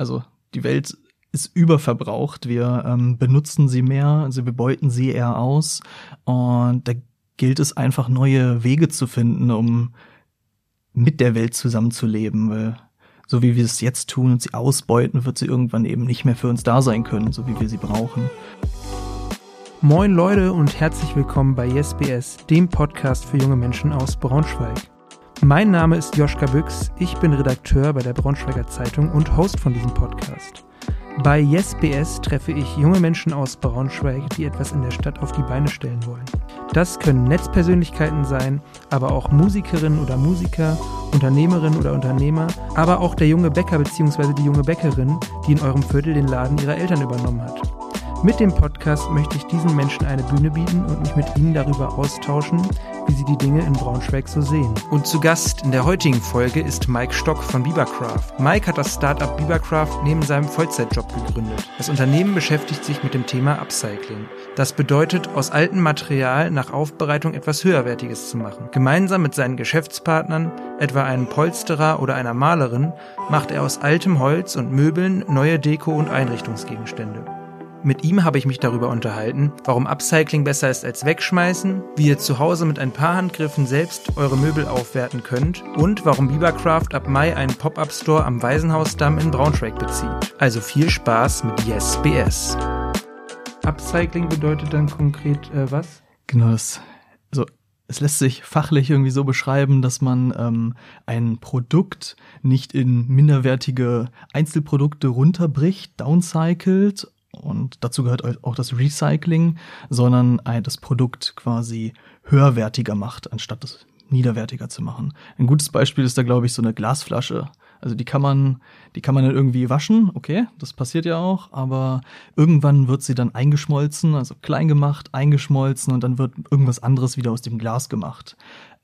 also die Welt ist überverbraucht. Wir ähm, benutzen sie mehr, also wir beuten sie eher aus. Und da gilt es einfach, neue Wege zu finden, um mit der Welt zusammenzuleben. Weil so wie wir es jetzt tun und sie ausbeuten, wird sie irgendwann eben nicht mehr für uns da sein können, so wie wir sie brauchen. Moin Leute und herzlich willkommen bei YesBS, dem Podcast für junge Menschen aus Braunschweig. Mein Name ist Joschka Büchs, ich bin Redakteur bei der Braunschweiger Zeitung und Host von diesem Podcast. Bei YesBS treffe ich junge Menschen aus Braunschweig, die etwas in der Stadt auf die Beine stellen wollen. Das können Netzpersönlichkeiten sein, aber auch Musikerinnen oder Musiker, Unternehmerinnen oder Unternehmer, aber auch der junge Bäcker bzw. die junge Bäckerin, die in eurem Viertel den Laden ihrer Eltern übernommen hat. Mit dem Podcast möchte ich diesen Menschen eine Bühne bieten und mich mit ihnen darüber austauschen, wie sie die Dinge in Braunschweig so sehen. Und zu Gast in der heutigen Folge ist Mike Stock von Biebercraft. Mike hat das Startup Biebercraft neben seinem Vollzeitjob gegründet. Das Unternehmen beschäftigt sich mit dem Thema Upcycling. Das bedeutet, aus altem Material nach Aufbereitung etwas höherwertiges zu machen. Gemeinsam mit seinen Geschäftspartnern, etwa einem Polsterer oder einer Malerin, macht er aus altem Holz und Möbeln neue Deko- und Einrichtungsgegenstände. Mit ihm habe ich mich darüber unterhalten, warum Upcycling besser ist als wegschmeißen, wie ihr zu Hause mit ein paar Handgriffen selbst eure Möbel aufwerten könnt und warum Biebercraft ab Mai einen Pop-Up-Store am Waisenhausdamm in Braunschweig bezieht. Also viel Spaß mit YesBS. Upcycling bedeutet dann konkret äh, was? Genau, das, also es lässt sich fachlich irgendwie so beschreiben, dass man ähm, ein Produkt nicht in minderwertige Einzelprodukte runterbricht, downcycelt und dazu gehört auch das Recycling, sondern das Produkt quasi höherwertiger macht, anstatt es niederwertiger zu machen. Ein gutes Beispiel ist da, glaube ich, so eine Glasflasche. Also die kann man, die kann man dann irgendwie waschen, okay, das passiert ja auch, aber irgendwann wird sie dann eingeschmolzen, also klein gemacht, eingeschmolzen und dann wird irgendwas anderes wieder aus dem Glas gemacht.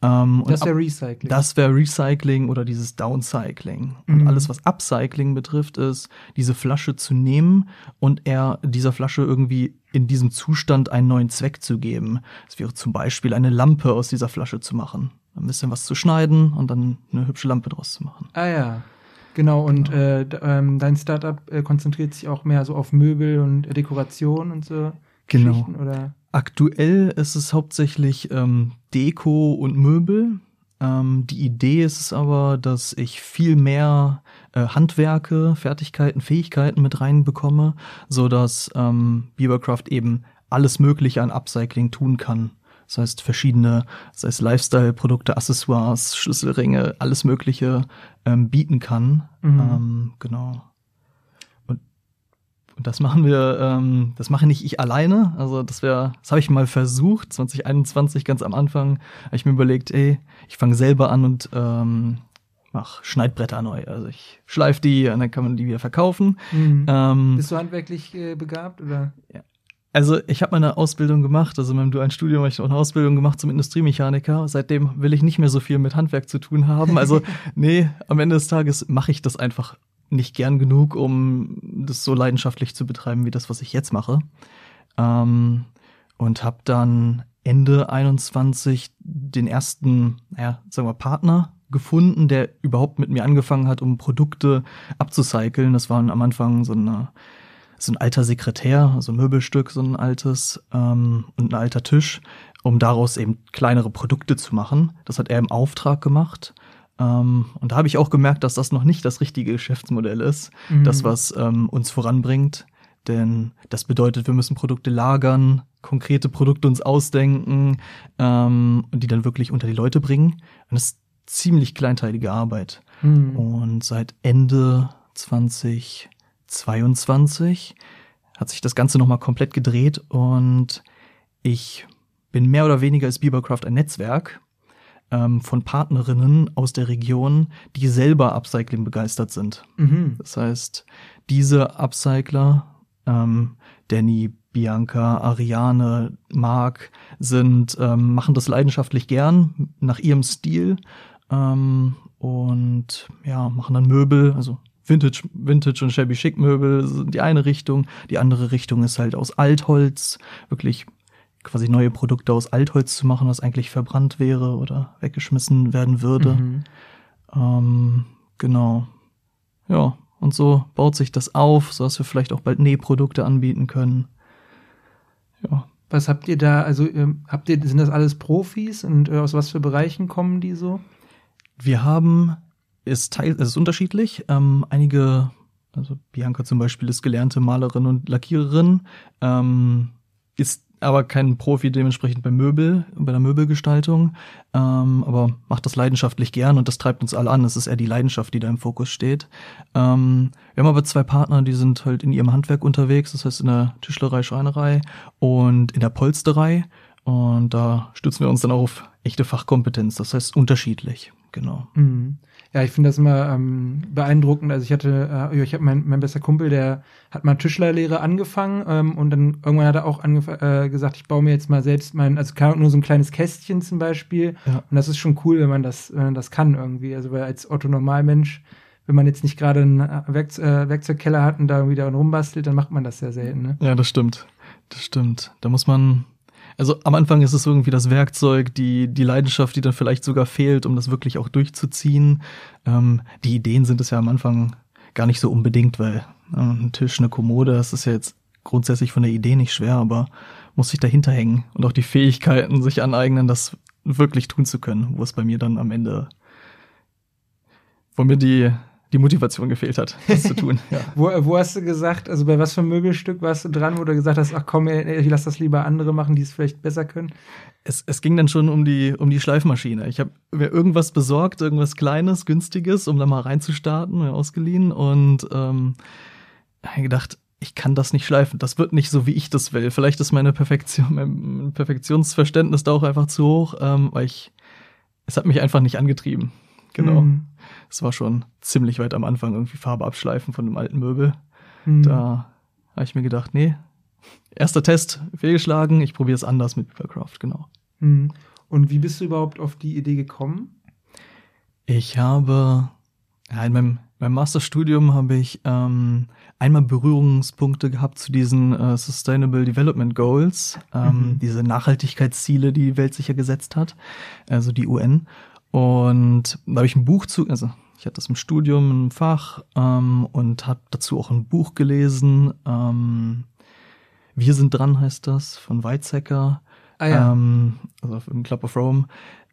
Ähm, das wäre Recycling. Das wäre Recycling oder dieses Downcycling. Und mhm. alles, was Upcycling betrifft, ist, diese Flasche zu nehmen und er dieser Flasche irgendwie in diesem Zustand einen neuen Zweck zu geben. Es wäre zum Beispiel eine Lampe aus dieser Flasche zu machen. Ein bisschen was zu schneiden und dann eine hübsche Lampe draus zu machen. Ah ja. Genau, und genau. Äh, ähm, dein Startup äh, konzentriert sich auch mehr so auf Möbel und Dekoration und so. Genau. Aktuell ist es hauptsächlich ähm, Deko und Möbel. Ähm, die Idee ist es aber, dass ich viel mehr äh, Handwerke, Fertigkeiten, Fähigkeiten mit reinbekomme, so dass ähm, Biebercraft eben alles Mögliche an Upcycling tun kann. Das heißt, verschiedene, das heißt Lifestyle-Produkte, Accessoires, Schlüsselringe, alles Mögliche ähm, bieten kann. Mhm. Ähm, genau. Das machen wir, ähm, das mache nicht ich alleine. Also das wäre, das habe ich mal versucht, 2021 ganz am Anfang, habe ich mir überlegt, ey, ich fange selber an und ähm, mach Schneidbretter neu. Also ich schleife die und dann kann man die wieder verkaufen. Mhm. Ähm, Bist du handwerklich äh, begabt oder? Ja. Also ich habe meine Ausbildung gemacht, also in meinem dualen Studium habe ich auch eine Ausbildung gemacht zum Industriemechaniker. Seitdem will ich nicht mehr so viel mit Handwerk zu tun haben. Also nee, am Ende des Tages mache ich das einfach nicht gern genug, um das so leidenschaftlich zu betreiben wie das, was ich jetzt mache. Ähm, und habe dann Ende 21 den ersten, naja, sagen wir Partner gefunden, der überhaupt mit mir angefangen hat, um Produkte abzucyceln. Das war am Anfang so, eine, so ein alter Sekretär, also ein Möbelstück, so ein altes ähm, und ein alter Tisch, um daraus eben kleinere Produkte zu machen. Das hat er im Auftrag gemacht. Ähm, und da habe ich auch gemerkt, dass das noch nicht das richtige Geschäftsmodell ist, mhm. das, was ähm, uns voranbringt. Denn das bedeutet, wir müssen Produkte lagern, konkrete Produkte uns ausdenken ähm, und die dann wirklich unter die Leute bringen. Und das ist ziemlich kleinteilige Arbeit. Mhm. Und seit Ende 2022 hat sich das Ganze nochmal komplett gedreht und ich bin mehr oder weniger als Biebercraft ein Netzwerk ähm, von Partnerinnen aus der Region, die selber Upcycling begeistert sind. Mhm. Das heißt, diese Upcycler, ähm, Danny, Bianca, Ariane, Marc, sind, ähm, machen das leidenschaftlich gern, nach ihrem Stil ähm, und ja, machen dann Möbel, also Vintage, Vintage und Shabby Chic Möbel sind die eine Richtung. Die andere Richtung ist halt aus Altholz, wirklich quasi neue Produkte aus Altholz zu machen, was eigentlich verbrannt wäre oder weggeschmissen werden würde. Mhm. Ähm, genau. Ja, Und so baut sich das auf, sodass wir vielleicht auch bald Nähprodukte anbieten können. Ja. Was habt ihr da, also ähm, habt ihr, sind das alles Profis und äh, aus was für Bereichen kommen die so? Wir haben, ist teil, es ist unterschiedlich. Ähm, einige, also Bianca zum Beispiel ist gelernte Malerin und Lackiererin, ähm, ist aber kein Profi dementsprechend bei Möbel, bei der Möbelgestaltung, ähm, aber macht das leidenschaftlich gern und das treibt uns alle an. Es ist eher die Leidenschaft, die da im Fokus steht. Ähm, wir haben aber zwei Partner, die sind halt in ihrem Handwerk unterwegs, das heißt in der Tischlerei, Schreinerei und in der Polsterei. Und da stützen wir uns dann auch auf echte Fachkompetenz, das heißt unterschiedlich, genau. Mhm. Ja, ich finde das immer ähm, beeindruckend. Also ich hatte, äh, ich habe mein, mein bester Kumpel, der hat mal Tischlerlehre angefangen ähm, und dann irgendwann hat er auch äh, gesagt, ich baue mir jetzt mal selbst mein, also nur so ein kleines Kästchen zum Beispiel. Ja. Und das ist schon cool, wenn man das, wenn man das kann irgendwie. Also weil als Otto Normalmensch, wenn man jetzt nicht gerade einen Werk äh, Werkzeugkeller hat und da irgendwie da rumbastelt, dann macht man das sehr selten. Ne? Ja, das stimmt. Das stimmt. Da muss man also am Anfang ist es irgendwie das Werkzeug, die, die Leidenschaft, die dann vielleicht sogar fehlt, um das wirklich auch durchzuziehen. Ähm, die Ideen sind es ja am Anfang gar nicht so unbedingt, weil äh, ein Tisch, eine Kommode, das ist ja jetzt grundsätzlich von der Idee nicht schwer, aber muss sich dahinter hängen und auch die Fähigkeiten sich aneignen, das wirklich tun zu können, wo es bei mir dann am Ende, wo mir die, die Motivation gefehlt hat, das zu tun. Ja. wo, wo hast du gesagt, also bei was für einem Möbelstück warst du dran, wo du gesagt hast, ach komm, ich lass das lieber andere machen, die es vielleicht besser können? Es, es ging dann schon um die, um die Schleifmaschine. Ich habe mir irgendwas besorgt, irgendwas Kleines, Günstiges, um da mal reinzustarten, ausgeliehen und ähm, gedacht, ich kann das nicht schleifen. Das wird nicht so, wie ich das will. Vielleicht ist meine Perfektion, mein Perfektionsverständnis da auch einfach zu hoch, ähm, weil ich, es hat mich einfach nicht angetrieben. Genau. Mhm. Es war schon ziemlich weit am Anfang irgendwie Farbe abschleifen von dem alten Möbel. Mhm. Da habe ich mir gedacht, nee, erster Test fehlgeschlagen, ich probiere es anders mit Papercraft, genau. Mhm. Und wie bist du überhaupt auf die Idee gekommen? Ich habe ja, in meinem, meinem Masterstudium habe ich ähm, einmal Berührungspunkte gehabt zu diesen äh, Sustainable Development Goals, ähm, mhm. diese Nachhaltigkeitsziele, die die Welt sich ja gesetzt hat, also die UN. Und da habe ich ein Buch zu, also ich hatte das im Studium, ein Fach ähm, und habe dazu auch ein Buch gelesen. Ähm, Wir sind dran heißt das von Weizsäcker, ah, ja. ähm, also im Club of Rome.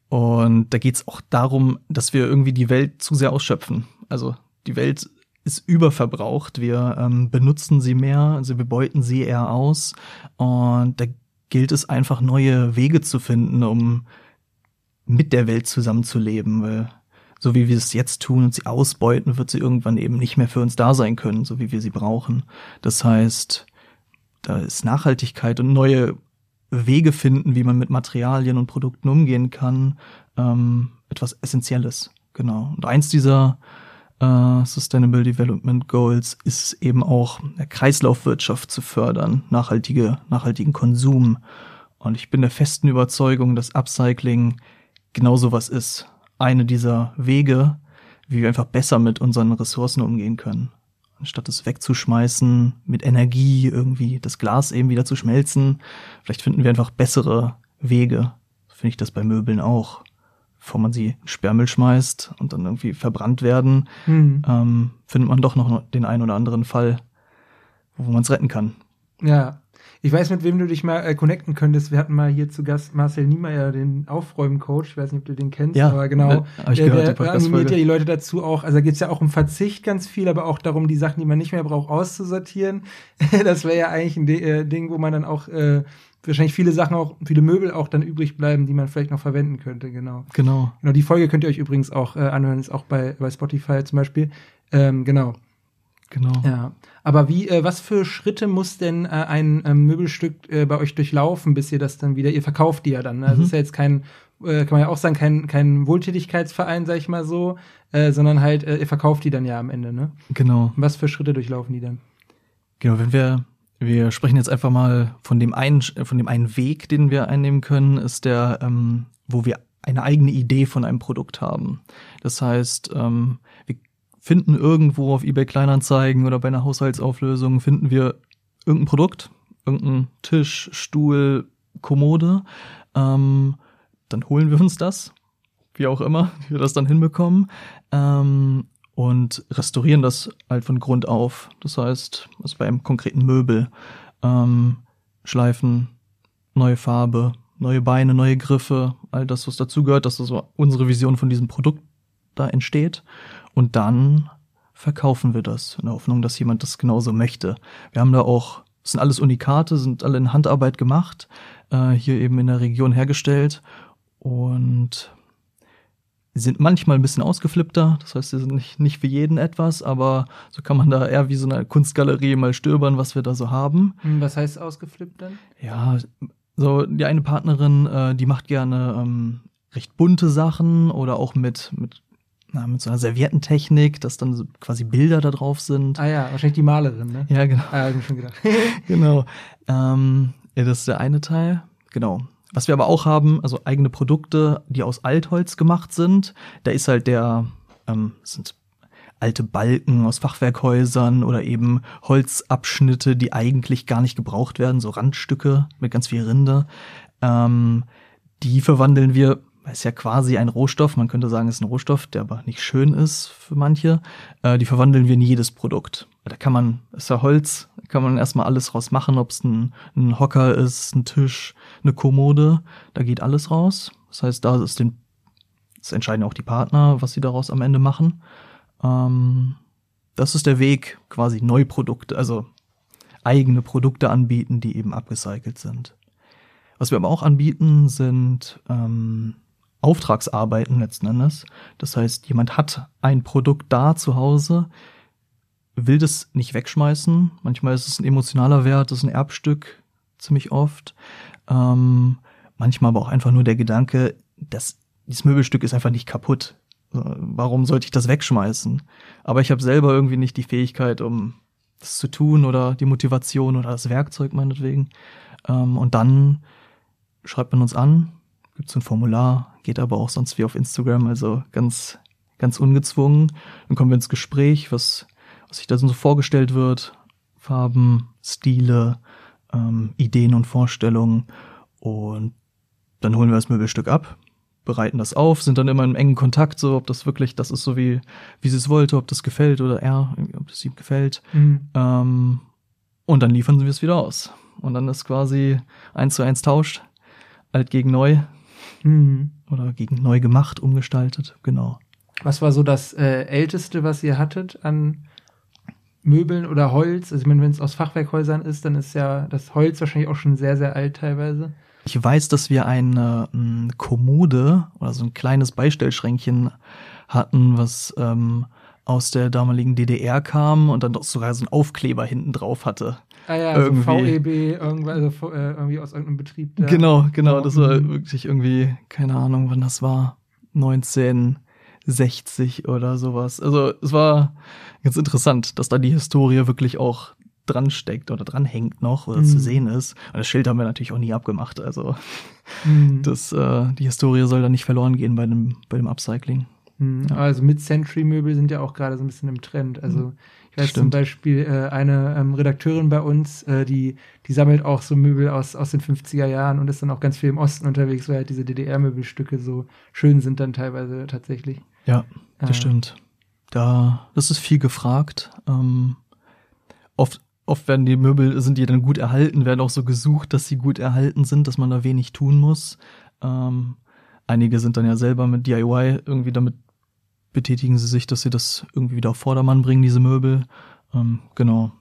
Und da geht es auch darum, dass wir irgendwie die Welt zu sehr ausschöpfen. Also die Welt ist überverbraucht. Wir ähm, benutzen sie mehr, also wir beuten sie eher aus. Und da gilt es einfach neue Wege zu finden, um mit der Welt zusammenzuleben, weil so wie wir es jetzt tun und sie ausbeuten, wird sie irgendwann eben nicht mehr für uns da sein können, so wie wir sie brauchen. Das heißt, da ist Nachhaltigkeit und neue Wege finden, wie man mit Materialien und Produkten umgehen kann, ähm, etwas Essentielles. Genau. Und eins dieser äh, Sustainable Development Goals ist eben auch Kreislaufwirtschaft zu fördern, nachhaltige, nachhaltigen Konsum. Und ich bin der festen Überzeugung, dass Upcycling genau sowas ist. Eine dieser Wege, wie wir einfach besser mit unseren Ressourcen umgehen können. Anstatt es wegzuschmeißen, mit Energie irgendwie das Glas eben wieder zu schmelzen, vielleicht finden wir einfach bessere Wege. Finde ich das bei Möbeln auch. Bevor man sie in Sperrmüll schmeißt und dann irgendwie verbrannt werden, mhm. ähm, findet man doch noch den einen oder anderen Fall, wo man es retten kann. Ja, ich weiß, mit wem du dich mal äh, connecten könntest. Wir hatten mal hier zu Gast Marcel Niemeyer, den Aufräumen-Coach. Ich weiß nicht, ob du den kennst, ja, aber genau. ich der, gehört, der animiert ja die Leute dazu auch. Also da geht es ja auch um Verzicht ganz viel, aber auch darum, die Sachen, die man nicht mehr braucht, auszusortieren. das wäre ja eigentlich ein äh, Ding, wo man dann auch äh, wahrscheinlich viele Sachen auch, viele Möbel auch dann übrig bleiben, die man vielleicht noch verwenden könnte, genau. Genau. Genau, die Folge könnt ihr euch übrigens auch äh, anhören, ist auch bei, bei Spotify zum Beispiel. Ähm, genau. Genau. Ja. Aber wie, äh, was für Schritte muss denn äh, ein ähm, Möbelstück äh, bei euch durchlaufen, bis ihr das dann wieder, ihr verkauft die ja dann. Ne? Also mhm. ist ja jetzt kein, äh, kann man ja auch sagen, kein, kein Wohltätigkeitsverein, sag ich mal so, äh, sondern halt, äh, ihr verkauft die dann ja am Ende, ne? Genau. was für Schritte durchlaufen die dann? Genau, wenn wir, wir sprechen jetzt einfach mal von dem einen, von dem einen Weg, den wir einnehmen können, ist der, ähm, wo wir eine eigene Idee von einem Produkt haben. Das heißt, ähm, finden irgendwo auf eBay Kleinanzeigen oder bei einer Haushaltsauflösung finden wir irgendein Produkt, irgendein Tisch, Stuhl, Kommode. Ähm, dann holen wir uns das, wie auch immer, wie wir das dann hinbekommen. Ähm, und restaurieren das halt von Grund auf. Das heißt, also bei einem konkreten Möbel ähm, schleifen, neue Farbe, neue Beine, neue Griffe, all das, was dazugehört, dass so unsere Vision von diesem Produkt da entsteht. Und dann verkaufen wir das in der Hoffnung, dass jemand das genauso möchte. Wir haben da auch, das sind alles Unikate, sind alle in Handarbeit gemacht, äh, hier eben in der Region hergestellt und sind manchmal ein bisschen ausgeflippter, das heißt, sie sind nicht, nicht für jeden etwas, aber so kann man da eher wie so eine Kunstgalerie mal stöbern, was wir da so haben. Hm, was heißt ausgeflippt dann? Ja, so die eine Partnerin, äh, die macht gerne ähm, recht bunte Sachen oder auch mit, mit, na, mit so einer Serviettentechnik, dass dann so quasi Bilder da drauf sind. Ah ja, wahrscheinlich die Malerin, ne? Ja, genau. Ah, hab ich schon gedacht. genau. Ähm, ja, das ist der eine Teil. Genau. Was wir aber auch haben, also eigene Produkte, die aus Altholz gemacht sind. Da ist halt der, ähm, sind alte Balken aus Fachwerkhäusern oder eben Holzabschnitte, die eigentlich gar nicht gebraucht werden, so Randstücke mit ganz viel Rinde. Ähm, die verwandeln wir, es ja quasi ein Rohstoff, man könnte sagen, es ist ein Rohstoff, der aber nicht schön ist für manche. Äh, die verwandeln wir in jedes Produkt. Da kann man, ist ja Holz, kann man erstmal alles raus machen, ob es ein, ein Hocker ist, ein Tisch, eine Kommode, da geht alles raus. Das heißt, da ist den, das entscheiden auch die Partner, was sie daraus am Ende machen. Ähm, das ist der Weg, quasi Neuprodukte, also eigene Produkte anbieten, die eben abgecycelt sind. Was wir aber auch anbieten, sind ähm, Auftragsarbeiten letzten Endes. Das heißt, jemand hat ein Produkt da zu Hause, will das nicht wegschmeißen. Manchmal ist es ein emotionaler Wert, das ist ein Erbstück, ziemlich oft. Ähm, manchmal aber auch einfach nur der Gedanke, dass dieses Möbelstück ist einfach nicht kaputt. Warum sollte ich das wegschmeißen? Aber ich habe selber irgendwie nicht die Fähigkeit, um das zu tun oder die Motivation oder das Werkzeug meinetwegen. Ähm, und dann schreibt man uns an, gibt es ein Formular, geht aber auch sonst wie auf Instagram, also ganz, ganz ungezwungen. Dann kommen wir ins Gespräch, was, was sich da so vorgestellt wird. Farben, Stile, ähm, Ideen und Vorstellungen. Und dann holen wir das Möbelstück ab, bereiten das auf, sind dann immer im engen Kontakt, so ob das wirklich das ist, so wie, wie sie es wollte, ob das gefällt oder er, ob es ihm gefällt. Mhm. Ähm, und dann liefern wir es wieder aus. Und dann ist quasi eins zu eins tauscht, alt gegen neu. Mhm. Oder gegen neu gemacht, umgestaltet, genau. Was war so das äh, Älteste, was ihr hattet an Möbeln oder Holz? Also ich meine, wenn es aus Fachwerkhäusern ist, dann ist ja das Holz wahrscheinlich auch schon sehr, sehr alt teilweise. Ich weiß, dass wir eine, eine Kommode oder so ein kleines Beistellschränkchen hatten, was ähm, aus der damaligen DDR kam und dann doch sogar so einen Aufkleber hinten drauf hatte. Ah ja, irgendwie. so VEB, irgendwie, also, äh, irgendwie aus irgendeinem Betrieb. Da. Genau, genau, das war mhm. wirklich irgendwie, keine Ahnung, wann das war, 1960 oder sowas. Also es war ganz interessant, dass da die Historie wirklich auch dran steckt oder dran hängt noch oder mhm. zu sehen ist. Und das Schild haben wir natürlich auch nie abgemacht. Also mhm. das, äh, die Historie soll da nicht verloren gehen bei dem, bei dem Upcycling. Mhm. Ja. Also Mid-Century-Möbel sind ja auch gerade so ein bisschen im Trend. Also ich weiß Stimmt. zum Beispiel äh, eine ähm, Redakteurin bei uns, äh, die, die sammelt auch so Möbel aus, aus den 50er Jahren und ist dann auch ganz viel im Osten unterwegs, weil halt diese DDR-Möbelstücke so schön sind dann teilweise tatsächlich. Ja, das äh, stimmt. Da, das ist viel gefragt. Ähm, oft, oft werden die Möbel, sind die dann gut erhalten, werden auch so gesucht, dass sie gut erhalten sind, dass man da wenig tun muss. Ähm, einige sind dann ja selber mit DIY irgendwie damit betätigen sie sich, dass sie das irgendwie wieder auf Vordermann bringen, diese Möbel. Ähm, genau.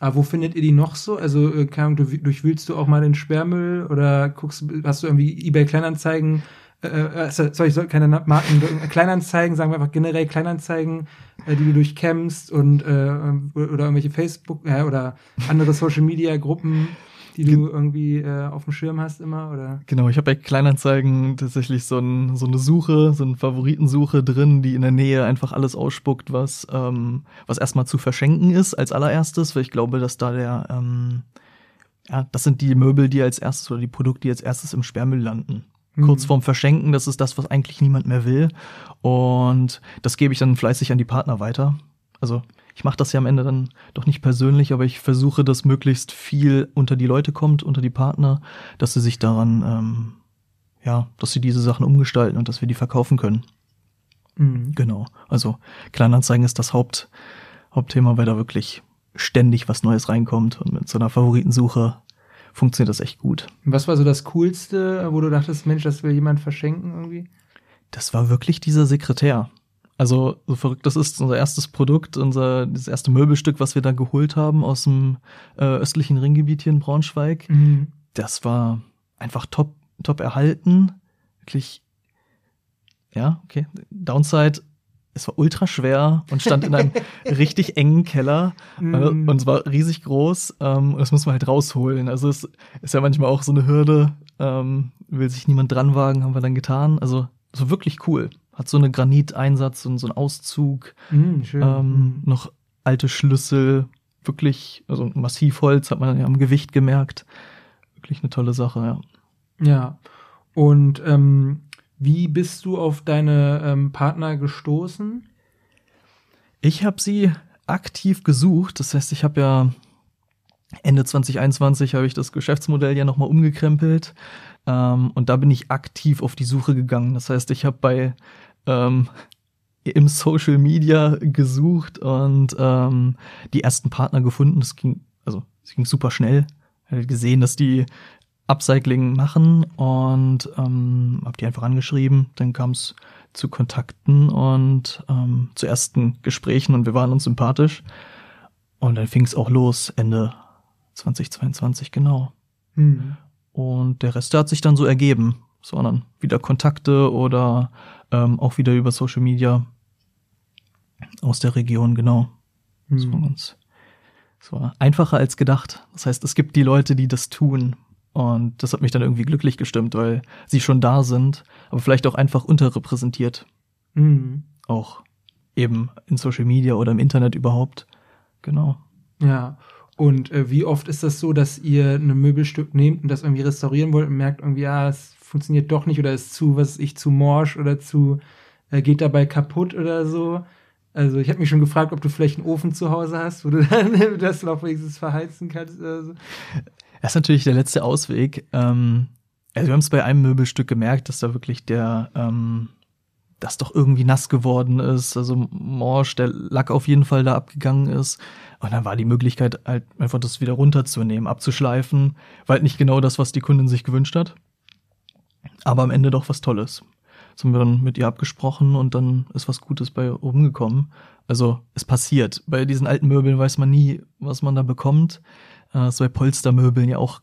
Aber wo findet ihr die noch so? Also, äh, durchwühlst du auch mal den Sperrmüll oder guckst, hast du irgendwie eBay Kleinanzeigen äh, äh sorry, ich soll keine Marken, Kleinanzeigen, sagen wir einfach generell Kleinanzeigen, äh, die du durchkämmst und äh, oder irgendwelche Facebook äh, oder andere Social Media Gruppen, die du irgendwie äh, auf dem Schirm hast immer oder? Genau, ich habe bei Kleinanzeigen tatsächlich so, ein, so eine Suche, so eine Favoritensuche drin, die in der Nähe einfach alles ausspuckt, was ähm, was erstmal zu verschenken ist als allererstes, weil ich glaube, dass da der ähm, ja, das sind die Möbel, die als erstes oder die Produkte, die als erstes im Sperrmüll landen kurz mhm. vorm Verschenken. Das ist das, was eigentlich niemand mehr will. Und das gebe ich dann fleißig an die Partner weiter. Also ich mache das ja am Ende dann doch nicht persönlich, aber ich versuche, dass möglichst viel unter die Leute kommt, unter die Partner, dass sie sich daran, ähm, ja, dass sie diese Sachen umgestalten und dass wir die verkaufen können. Mhm. Genau. Also Kleinanzeigen ist das Haupt, Hauptthema, weil da wirklich ständig was Neues reinkommt und mit so einer Favoritensuche funktioniert das echt gut. Was war so das Coolste, wo du dachtest, Mensch, das will jemand verschenken irgendwie? Das war wirklich dieser Sekretär. Also, so verrückt das ist, unser erstes Produkt, unser, das erste Möbelstück, was wir da geholt haben aus dem äh, östlichen Ringgebiet hier in Braunschweig. Mhm. Das war einfach top, top erhalten. Wirklich, ja, okay. Downside, es war ultra schwer und stand in einem richtig engen Keller mm. und es war riesig groß ähm, und das muss man halt rausholen. Also es ist ja manchmal auch so eine Hürde, ähm, will sich niemand dran wagen, haben wir dann getan. Also so wirklich cool. Hat so eine Graniteinsatz und so einen Auszug, mm, schön. Ähm, mm. noch alte Schlüssel, wirklich, also Massivholz hat man ja am Gewicht gemerkt. Wirklich eine tolle Sache, ja. Ja. Und ähm, wie bist du auf deine ähm, Partner gestoßen? Ich habe sie aktiv gesucht. Das heißt, ich habe ja Ende 2021 habe ich das Geschäftsmodell ja nochmal umgekrempelt. Ähm, und da bin ich aktiv auf die Suche gegangen. Das heißt, ich habe bei ähm, im Social Media gesucht und ähm, die ersten Partner gefunden. Das ging, also es ging super schnell. Ich gesehen, dass die Upcycling machen und ähm, habe die einfach angeschrieben. Dann kam es zu Kontakten und ähm, zu ersten Gesprächen und wir waren uns sympathisch. Und dann fing es auch los, Ende 2022, genau. Mhm. Und der Rest hat sich dann so ergeben, sondern wieder Kontakte oder ähm, auch wieder über Social Media aus der Region, genau. Mhm. Das war ganz, das war einfacher als gedacht. Das heißt, es gibt die Leute, die das tun. Und das hat mich dann irgendwie glücklich gestimmt, weil sie schon da sind, aber vielleicht auch einfach unterrepräsentiert. Mhm. Auch eben in Social Media oder im Internet überhaupt. Genau. Ja. Und äh, wie oft ist das so, dass ihr ein Möbelstück nehmt und das irgendwie restaurieren wollt und merkt irgendwie, ja, es funktioniert doch nicht oder ist zu, was ich, zu morsch oder zu, äh, geht dabei kaputt oder so? Also ich habe mich schon gefragt, ob du vielleicht einen Ofen zu Hause hast, wo du dann das noch wenigstens verheizen kannst oder so. Das ist natürlich der letzte Ausweg. Ähm, also wir haben es bei einem Möbelstück gemerkt, dass da wirklich der, ähm, das doch irgendwie nass geworden ist. Also morsch, der Lack auf jeden Fall da abgegangen ist. Und dann war die Möglichkeit halt einfach das wieder runterzunehmen, abzuschleifen. War halt nicht genau das, was die Kundin sich gewünscht hat. Aber am Ende doch was Tolles. Das haben wir dann mit ihr abgesprochen und dann ist was Gutes bei rumgekommen. Also es passiert. Bei diesen alten Möbeln weiß man nie, was man da bekommt. Äh, so bei Polstermöbeln ja auch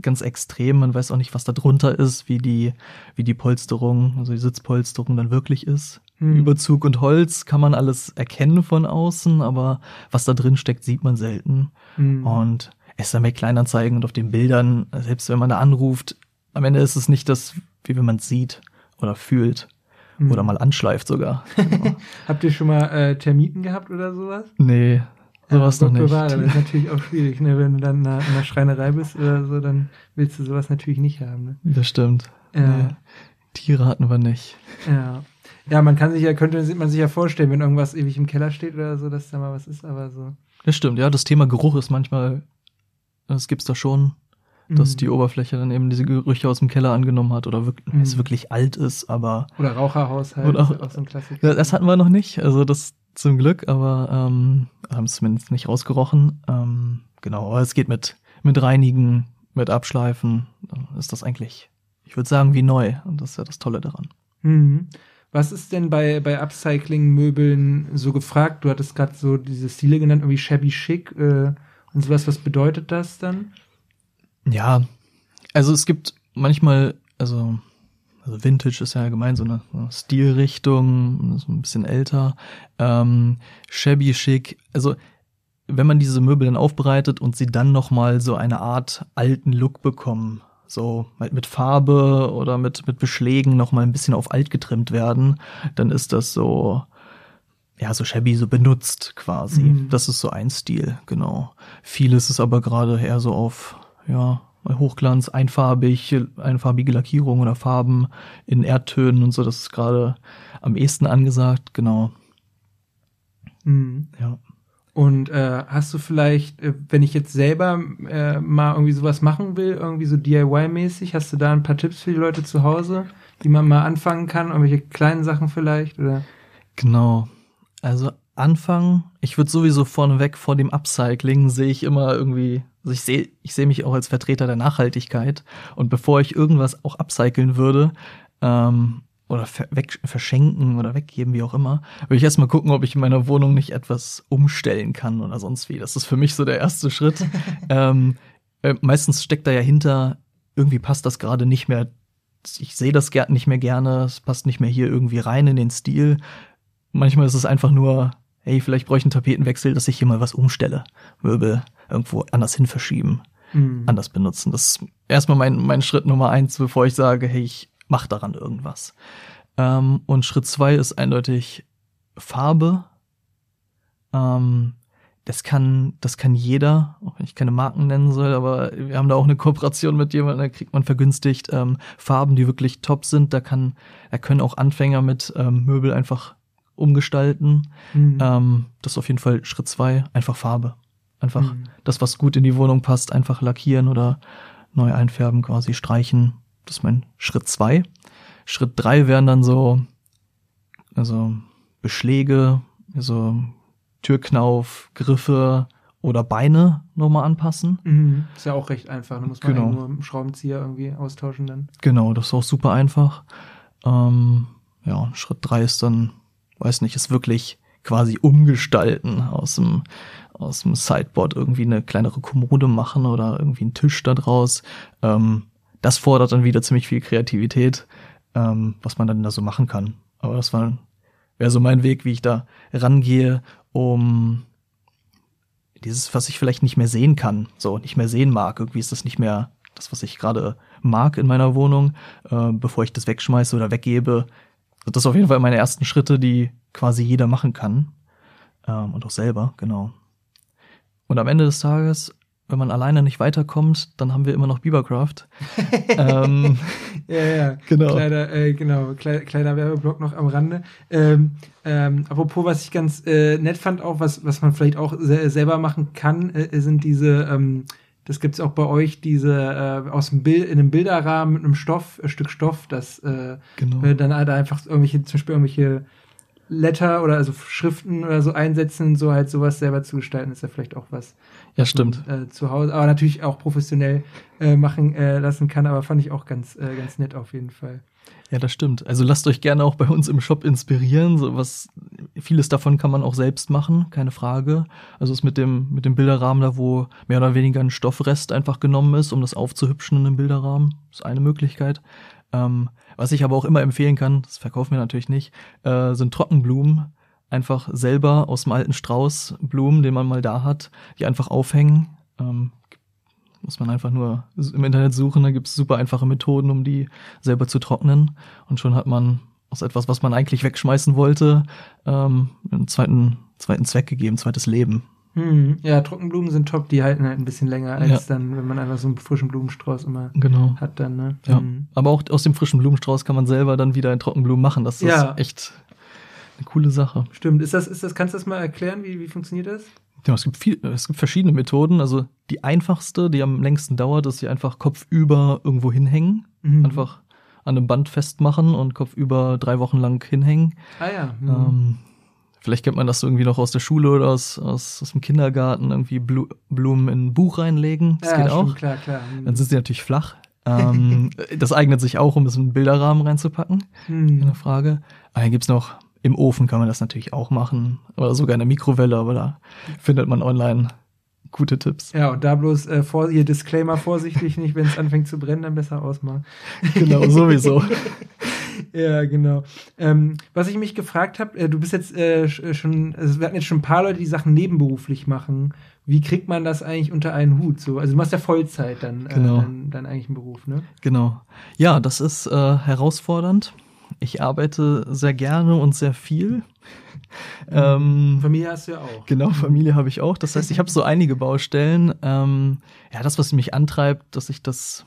ganz extrem. Man weiß auch nicht, was da drunter ist, wie die, wie die Polsterung, also die Sitzpolsterung dann wirklich ist. Hm. Überzug und Holz kann man alles erkennen von außen, aber was da drin steckt, sieht man selten. Hm. Und es ist dann bei Kleinanzeigen und auf den Bildern, selbst wenn man da anruft, am Ende ist es nicht das, wie wenn man es sieht oder fühlt. Hm. Oder mal anschleift sogar. Habt ihr schon mal äh, Termiten gehabt oder sowas? Nee, Sowas ja, noch nicht. Bewahre, das ist natürlich auch schwierig, ne? Wenn du dann in der Schreinerei bist oder so, dann willst du sowas natürlich nicht haben. Ne? Das stimmt. Ja. Nee. Tiere hatten wir nicht. Ja. Ja, man kann sich ja, könnte man sich ja vorstellen, wenn irgendwas ewig im Keller steht oder so, dass da mal was ist, aber so. Das stimmt, ja. Das Thema Geruch ist manchmal, das gibt's da schon, dass mhm. die Oberfläche dann eben diese Gerüche aus dem Keller angenommen hat oder wirklich, mhm. es wirklich alt ist, aber. Oder Raucherhaushalt, oder auch, auch so ein Klassiker. Das hatten wir noch nicht, also das, zum Glück, aber ähm, haben es zumindest nicht rausgerochen. Ähm, genau, aber es geht mit, mit Reinigen, mit Abschleifen, dann ist das eigentlich, ich würde sagen, wie neu. Und das ist ja das Tolle daran. Mhm. Was ist denn bei, bei Upcycling-Möbeln so gefragt? Du hattest gerade so diese Stile genannt, irgendwie shabby chic äh, und sowas. Was bedeutet das dann? Ja, also es gibt manchmal, also also Vintage ist ja allgemein so eine, Stilrichtung, so ein bisschen älter. Ähm, shabby chic, also wenn man diese Möbel dann aufbereitet und sie dann nochmal so eine Art alten Look bekommen, so mit, Farbe oder mit, mit Beschlägen nochmal ein bisschen auf alt getrimmt werden, dann ist das so, ja, so shabby, so benutzt quasi. Mhm. Das ist so ein Stil, genau. Vieles ist aber gerade eher so auf, ja, Hochglanz, einfarbig, einfarbige Lackierung oder Farben in Erdtönen und so, das ist gerade am ehesten angesagt, genau. Mhm. Ja. Und äh, hast du vielleicht, äh, wenn ich jetzt selber äh, mal irgendwie sowas machen will, irgendwie so DIY-mäßig, hast du da ein paar Tipps für die Leute zu Hause, die man mal anfangen kann? Irgendwelche kleinen Sachen vielleicht? Oder? Genau. Also anfangen, ich würde sowieso vorneweg vor dem Upcycling sehe ich immer irgendwie, also ich sehe ich sehe mich auch als Vertreter der Nachhaltigkeit und bevor ich irgendwas auch upcyclen würde ähm, oder ver weg, verschenken oder weggeben, wie auch immer, würde ich erstmal gucken, ob ich in meiner Wohnung nicht etwas umstellen kann oder sonst wie. Das ist für mich so der erste Schritt. ähm, äh, meistens steckt da ja hinter, irgendwie passt das gerade nicht mehr. Ich sehe das nicht mehr gerne, es passt nicht mehr hier irgendwie rein in den Stil. Manchmal ist es einfach nur, hey, vielleicht brauche ich einen Tapetenwechsel, dass ich hier mal was umstelle. Möbel irgendwo anders hin verschieben, mhm. anders benutzen. Das ist erstmal mein, mein Schritt Nummer eins, bevor ich sage, hey, ich mach daran irgendwas. Ähm, und Schritt zwei ist eindeutig Farbe. Ähm, das kann, das kann jeder, auch wenn ich keine Marken nennen soll, aber wir haben da auch eine Kooperation mit jemandem, da kriegt man vergünstigt ähm, Farben, die wirklich top sind. Da kann, da können auch Anfänger mit ähm, Möbel einfach umgestalten. Mhm. Ähm, das ist auf jeden Fall Schritt zwei, einfach Farbe. Einfach mhm. das, was gut in die Wohnung passt, einfach lackieren oder neu einfärben, quasi streichen. Das ist mein Schritt zwei. Schritt drei wären dann so, also Beschläge, also Türknauf, Griffe oder Beine nochmal anpassen. Mhm. Ist ja auch recht einfach. Da muss man genau. nur einen Schraubenzieher irgendwie austauschen dann. Genau, das ist auch super einfach. Ähm, ja, Schritt drei ist dann, weiß nicht, ist wirklich quasi umgestalten aus dem, aus dem Sideboard irgendwie eine kleinere Kommode machen oder irgendwie einen Tisch da draus. Ähm, das fordert dann wieder ziemlich viel Kreativität, ähm, was man dann da so machen kann. Aber das wäre so mein Weg, wie ich da rangehe, um dieses, was ich vielleicht nicht mehr sehen kann, so nicht mehr sehen mag. Irgendwie ist das nicht mehr das, was ich gerade mag in meiner Wohnung, äh, bevor ich das wegschmeiße oder weggebe. Das ist auf jeden Fall meine ersten Schritte, die quasi jeder machen kann. Ähm, und auch selber, genau. Und am Ende des Tages wenn man alleine nicht weiterkommt, dann haben wir immer noch Beavercraft. ähm, ja, ja, genau. Kleiner, äh, genau, kleiner, kleiner Werbeblock noch am Rande. Ähm, ähm, apropos, was ich ganz äh, nett fand, auch was, was man vielleicht auch se selber machen kann, äh, sind diese, ähm, das gibt's auch bei euch, diese äh, aus dem Bild, in einem Bilderrahmen mit einem Stoff, ein Stück Stoff, das äh, genau. äh, dann halt einfach irgendwelche, zum Beispiel irgendwelche Letter oder also Schriften oder so einsetzen, so halt sowas selber zu gestalten, ist ja vielleicht auch was. Ja, stimmt. Äh, zu Hause, aber natürlich auch professionell äh, machen äh, lassen kann, aber fand ich auch ganz, äh, ganz nett auf jeden Fall. Ja, das stimmt. Also lasst euch gerne auch bei uns im Shop inspirieren. So was, vieles davon kann man auch selbst machen, keine Frage. Also es mit dem, mit dem Bilderrahmen da, wo mehr oder weniger ein Stoffrest einfach genommen ist, um das aufzuhübschen in einem Bilderrahmen. ist eine Möglichkeit. Ähm, was ich aber auch immer empfehlen kann, das verkaufen wir natürlich nicht, äh, sind Trockenblumen. Einfach selber aus dem alten Strauß Blumen, den man mal da hat, die einfach aufhängen. Ähm, muss man einfach nur im Internet suchen, da gibt es super einfache Methoden, um die selber zu trocknen. Und schon hat man aus etwas, was man eigentlich wegschmeißen wollte, ähm, einen zweiten, zweiten Zweck gegeben, zweites Leben. Hm, ja, Trockenblumen sind top, die halten halt ein bisschen länger als ja. dann, wenn man einfach so einen frischen Blumenstrauß immer genau. hat dann, ne? Ja. Hm. Aber auch aus dem frischen Blumenstrauß kann man selber dann wieder ein Trockenblumen machen. Das ist ja. echt eine coole Sache. Stimmt. Ist das, ist das, kannst du das mal erklären? Wie, wie funktioniert das? Ja, es gibt viel, es gibt verschiedene Methoden. Also die einfachste, die am längsten dauert, ist sie einfach kopfüber irgendwo hinhängen. Mhm. Einfach an einem Band festmachen und kopfüber drei Wochen lang hinhängen. Ah ja. Mhm. Ähm, Vielleicht kennt man das irgendwie noch aus der Schule oder aus, aus, aus dem Kindergarten, irgendwie Blu Blumen in ein Buch reinlegen. Das ja, geht stimmt, auch. Klar, klar. Dann sind sie natürlich flach. ähm, das eignet sich auch, um es in einen Bilderrahmen reinzupacken. Hm. Keine Frage. Aber dann gibt's noch, im Ofen kann man das natürlich auch machen. Oder sogar in der Mikrowelle, aber da findet man online gute Tipps. Ja, und da bloß äh, vor, ihr Disclaimer vorsichtig nicht, wenn es anfängt zu brennen, dann besser ausmachen. Genau, sowieso. ja, genau. Ähm, was ich mich gefragt habe, äh, du bist jetzt äh, äh, schon, also wir hatten jetzt schon ein paar Leute, die Sachen nebenberuflich machen. Wie kriegt man das eigentlich unter einen Hut? So, also du machst ja Vollzeit dann, äh, genau. äh, dann, dann eigentlich einen Beruf, ne? Genau. Ja, das ist äh, herausfordernd. Ich arbeite sehr gerne und sehr viel. Ähm, Familie hast du ja auch. Genau, Familie habe ich auch. Das heißt, ich habe so einige Baustellen. Ähm, ja, das, was mich antreibt, dass ich das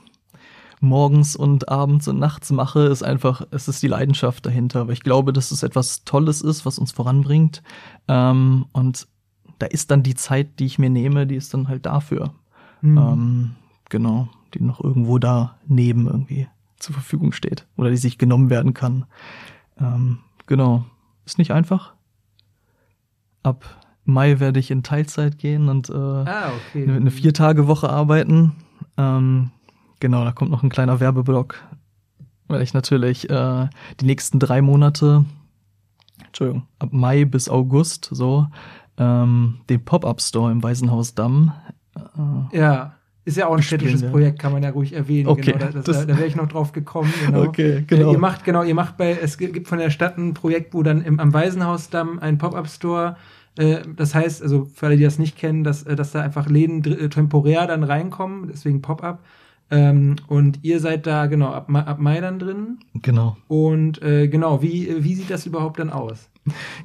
morgens und abends und nachts mache, ist einfach, es ist die Leidenschaft dahinter. Aber ich glaube, dass es etwas Tolles ist, was uns voranbringt. Ähm, und da ist dann die Zeit, die ich mir nehme, die ist dann halt dafür. Mhm. Ähm, genau, die noch irgendwo da neben irgendwie zur Verfügung steht oder die sich genommen werden kann. Ähm, genau. Ist nicht einfach. Ab Mai werde ich in Teilzeit gehen und äh, ah, okay. eine, eine Vier-Tage-Woche arbeiten. Ähm, genau, da kommt noch ein kleiner Werbeblock, weil ich natürlich äh, die nächsten drei Monate, Entschuldigung, ab Mai bis August so ähm, den Pop-Up-Store im Waisenhausdamm. Äh, ja. Ist ja auch ein städtisches Projekt, kann man ja ruhig erwähnen. Okay, genau, da, da, da wäre ich noch drauf gekommen. Genau. Okay, genau. Ihr macht, genau, ihr macht bei, es gibt von der Stadt ein Projekt, wo dann im, am Waisenhausdamm ein Pop-Up-Store äh, das heißt, also für alle, die das nicht kennen, dass, äh, dass da einfach Läden äh, temporär dann reinkommen, deswegen Pop-up. Ähm, und ihr seid da genau ab, ab Mai dann drin. Genau. Und äh, genau, wie, wie sieht das überhaupt dann aus?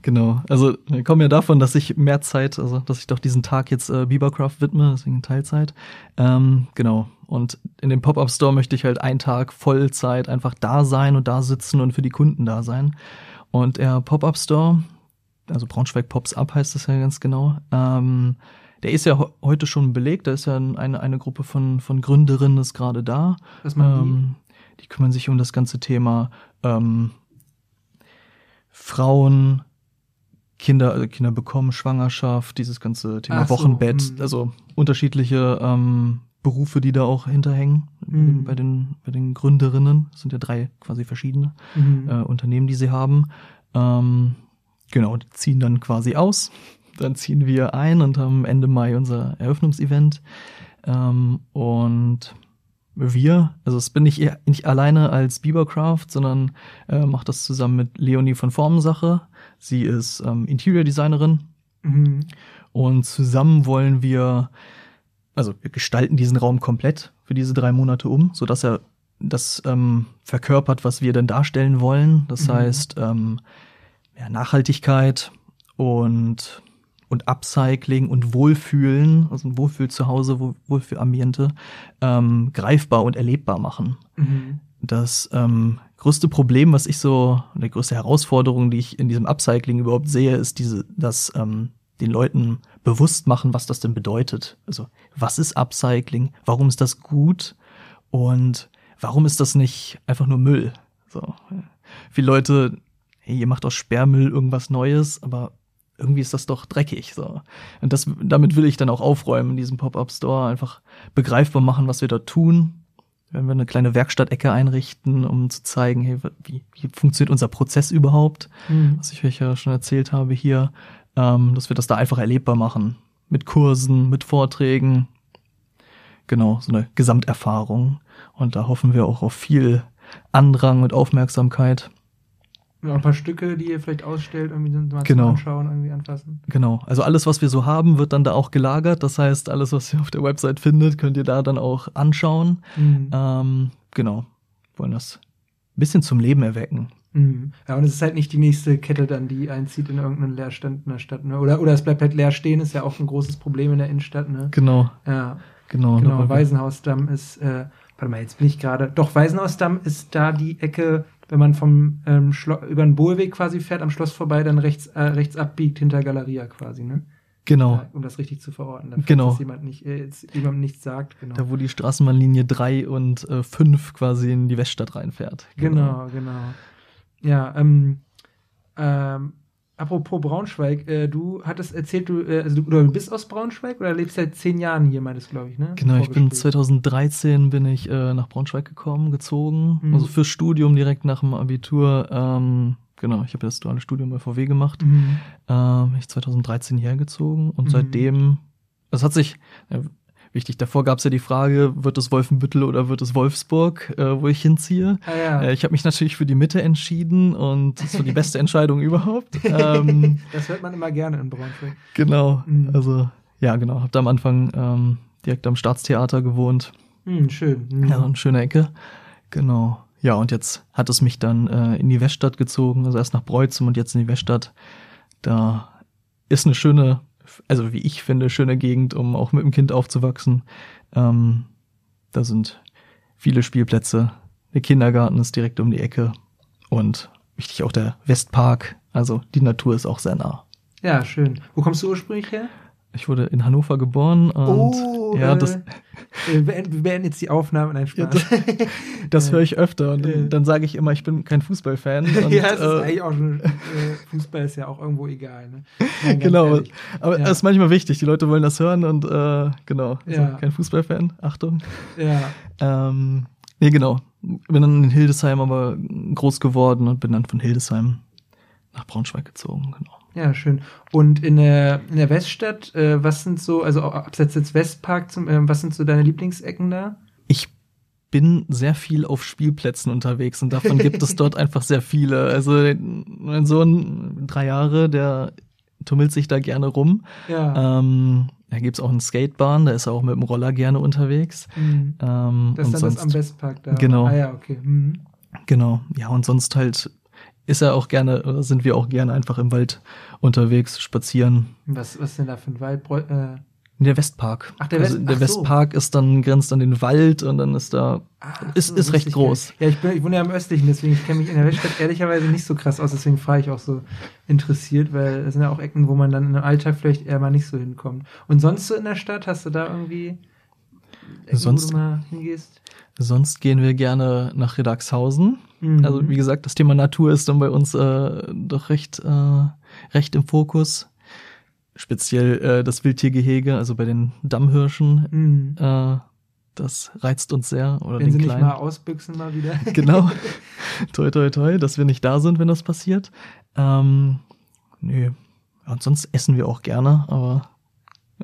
Genau, also wir kommen ja davon, dass ich mehr Zeit, also dass ich doch diesen Tag jetzt äh, Biebercraft widme, deswegen Teilzeit. Ähm, genau. Und in dem Pop-Up-Store möchte ich halt einen Tag Vollzeit einfach da sein und da sitzen und für die Kunden da sein. Und der Pop-Up-Store, also Braunschweig Pops Up heißt das ja ganz genau, ähm, der ist ja heute schon belegt, da ist ja eine, eine Gruppe von, von Gründerinnen ist gerade da. Was ähm, die? die kümmern sich um das ganze Thema ähm, Frauen, Kinder, also Kinder bekommen, Schwangerschaft, dieses ganze Thema so, Wochenbett, mh. also unterschiedliche ähm, Berufe, die da auch hinterhängen mhm. bei, den, bei den Gründerinnen. Das sind ja drei quasi verschiedene mhm. äh, Unternehmen, die sie haben. Ähm, genau, die ziehen dann quasi aus. Dann ziehen wir ein und haben Ende Mai unser Eröffnungsevent. Ähm, und wir, also es bin ich nicht alleine als Biebercraft, sondern äh, mache das zusammen mit Leonie von Formensache. Sie ist ähm, Interior Designerin mhm. und zusammen wollen wir, also wir gestalten diesen Raum komplett für diese drei Monate um, so dass er das ähm, verkörpert, was wir denn darstellen wollen. Das mhm. heißt ähm, ja, Nachhaltigkeit und und Upcycling und Wohlfühlen, also ein Wohlfühl zu Hause, Wohlfühlambiente, ähm, greifbar und erlebbar machen. Mhm. Das ähm, größte Problem, was ich so, die größte Herausforderung, die ich in diesem Upcycling überhaupt sehe, ist diese, dass ähm, den Leuten bewusst machen, was das denn bedeutet. Also, was ist Upcycling? Warum ist das gut? Und warum ist das nicht einfach nur Müll? So. Viele Leute, hey, ihr macht aus Sperrmüll irgendwas Neues, aber irgendwie ist das doch dreckig. So. Und das, damit will ich dann auch aufräumen in diesem Pop-Up-Store, einfach begreifbar machen, was wir da tun. Wenn wir eine kleine Werkstattecke einrichten, um zu zeigen, hey, wie, wie funktioniert unser Prozess überhaupt, mhm. was ich euch ja schon erzählt habe hier, ähm, dass wir das da einfach erlebbar machen. Mit Kursen, mit Vorträgen. Genau, so eine Gesamterfahrung. Und da hoffen wir auch auf viel Andrang und Aufmerksamkeit. Ja, ein paar Stücke, die ihr vielleicht ausstellt, irgendwie mal genau. anschauen, irgendwie anfassen. Genau. Also alles, was wir so haben, wird dann da auch gelagert. Das heißt, alles, was ihr auf der Website findet, könnt ihr da dann auch anschauen. Mhm. Ähm, genau. Wollen das ein bisschen zum Leben erwecken. Mhm. Ja, und es ist halt nicht die nächste Kette dann, die einzieht in irgendeinen Leerstand in der Stadt. Ne? Oder, oder es bleibt halt leer stehen, ist ja auch ein großes Problem in der Innenstadt. Ne? Genau. Ja. Genau. Genau. Waisenhausdamm ist, äh, warte mal, jetzt bin ich gerade. Doch, Waisenhausdamm ist da die Ecke wenn man vom ähm, über den Bohlweg quasi fährt, am Schloss vorbei, dann rechts, äh, rechts abbiegt hinter Galeria quasi, ne? Genau. Ja, um das richtig zu verorten, damit genau. jemand nicht, äh, jemandem nichts sagt. Genau. Da, wo die Straßenbahnlinie 3 und äh, 5 quasi in die Weststadt reinfährt. Genau, genau. genau. Ja, ähm, ähm, Apropos Braunschweig, äh, du hattest erzählt, du, äh, also du, du bist aus Braunschweig oder lebst seit zehn Jahren hier, meintest glaube ich, ne? Genau, ich bin 2013 bin ich äh, nach Braunschweig gekommen, gezogen, mhm. also fürs Studium direkt nach dem Abitur. Ähm, genau, ich habe das duale Studium bei VW gemacht. Mhm. Ähm, ich 2013 hierher gezogen und mhm. seitdem, es hat sich, wichtig. Davor gab es ja die Frage, wird es Wolfenbüttel oder wird es Wolfsburg, äh, wo ich hinziehe. Ah, ja. äh, ich habe mich natürlich für die Mitte entschieden und das war die beste Entscheidung überhaupt. Ähm, das hört man immer gerne in Braunschweig. Genau, mhm. also ja genau, habe da am Anfang ähm, direkt am Staatstheater gewohnt. Mhm, schön. Mhm. Ja, eine schöne Ecke. Genau. Ja, und jetzt hat es mich dann äh, in die Weststadt gezogen, also erst nach Breuzum und jetzt in die Weststadt. Da ist eine schöne also wie ich finde, schöne Gegend, um auch mit dem Kind aufzuwachsen. Ähm, da sind viele Spielplätze. Der Kindergarten ist direkt um die Ecke und wichtig auch der Westpark. Also die Natur ist auch sehr nah. Ja, schön. Wo kommst du ursprünglich her? Ich wurde in Hannover geboren und Oh, ja, äh, das, äh, wir beenden beenden jetzt die Aufnahme. Nein, Ja, Spaß. das höre ich öfter und Äh. dann, dann sage ich immer, ich bin kein Fußballfan. Und, ja, ist äh, eigentlich auch schon, äh, Fußball ist ja auch irgendwo egal. Ne? Nein, genau. ehrlich. Aber Ja. es ist manchmal wichtig, die Leute wollen das hören und äh, genau. Also Ja. Kein Fußballfan, Achtung. Ja, Ähm, nee, genau. Bin dann in Hildesheim aber groß geworden und bin dann von Hildesheim nach Braunschweig gezogen, genau. Ja, schön. Und in der, in der Weststadt, äh, was sind so, also abseits des Westpark, zum, äh, was sind so deine Lieblingsecken da? Ich bin sehr viel auf Spielplätzen unterwegs und davon gibt es dort einfach sehr viele. Also mein Sohn, drei Jahre, der tummelt sich da gerne rum. Ja. Ähm, da gibt's auch eine Skatebahn, da ist er auch mit dem Roller gerne unterwegs. Mhm. Ähm, Das ist dann sonst, das am Westpark da. Genau. Ah ja, okay. Mhm. Genau, ja, und sonst halt ist er auch gerne, oder sind wir auch gerne einfach im Wald unterwegs, spazieren. Was, was ist denn da für ein Wald? Äh, Der Westpark. Ach, der also West- der ach so. Westpark ist dann, grenzt an den Wald und dann ist da, ach ist, so, ist recht groß. Ja, ich, bin, ich wohne ja im Östlichen, deswegen ich kenne mich in der Weststadt ehrlicherweise nicht so krass aus, deswegen frage ich auch so interessiert, weil es sind ja auch Ecken, wo man dann im Alltag vielleicht eher mal nicht so hinkommt. Und sonst so in der Stadt, hast du da irgendwie Ecken, Sonst- wo du mal hingehst? Sonst gehen wir gerne nach Redakshausen. Mhm. Also wie gesagt, das Thema Natur ist dann bei uns äh, doch recht, äh, recht im Fokus. Speziell äh, das Wildtiergehege, also bei den Dammhirschen, Mhm. äh, das reizt uns sehr. Oder Wenn den sie nicht kleinen. mal ausbüchsen mal wieder. genau. toi, toi, toi, dass wir nicht da sind, wenn das passiert. Ähm. Ja, und sonst essen wir auch gerne, aber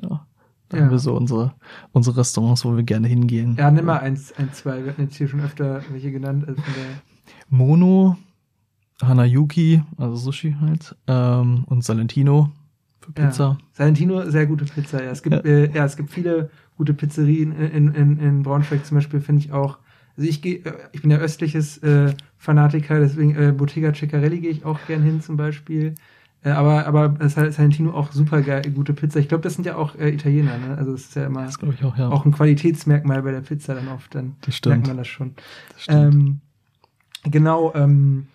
ja, da Ja. haben wir so unsere, unsere Restaurants, wo wir gerne hingehen. Ja, nimm mal eins, ein, zwei. Wir hatten jetzt hier schon öfter welche genannt. Also Mono, Hanayuki, also Sushi halt, ähm, und Salentino für Pizza. Ja. Salentino, sehr gute Pizza, ja. Es gibt, ja. Äh, ja, es gibt viele gute Pizzerien in, in, in Braunschweig zum Beispiel, finde ich auch. Also ich gehe, äh, ich bin ja östliches äh, Fanatiker, deswegen äh, Bottega Ciccarelli gehe ich auch gern hin zum Beispiel. Äh, aber aber Sal- Salentino auch super geil, gute Pizza. Ich glaube, das sind ja auch äh, Italiener, ne? Also es ist ja immer Das auch, ja. auch ein Qualitätsmerkmal bei der Pizza dann oft. Dann das stimmt. merkt man das schon. das. Ähm, genau, ähm,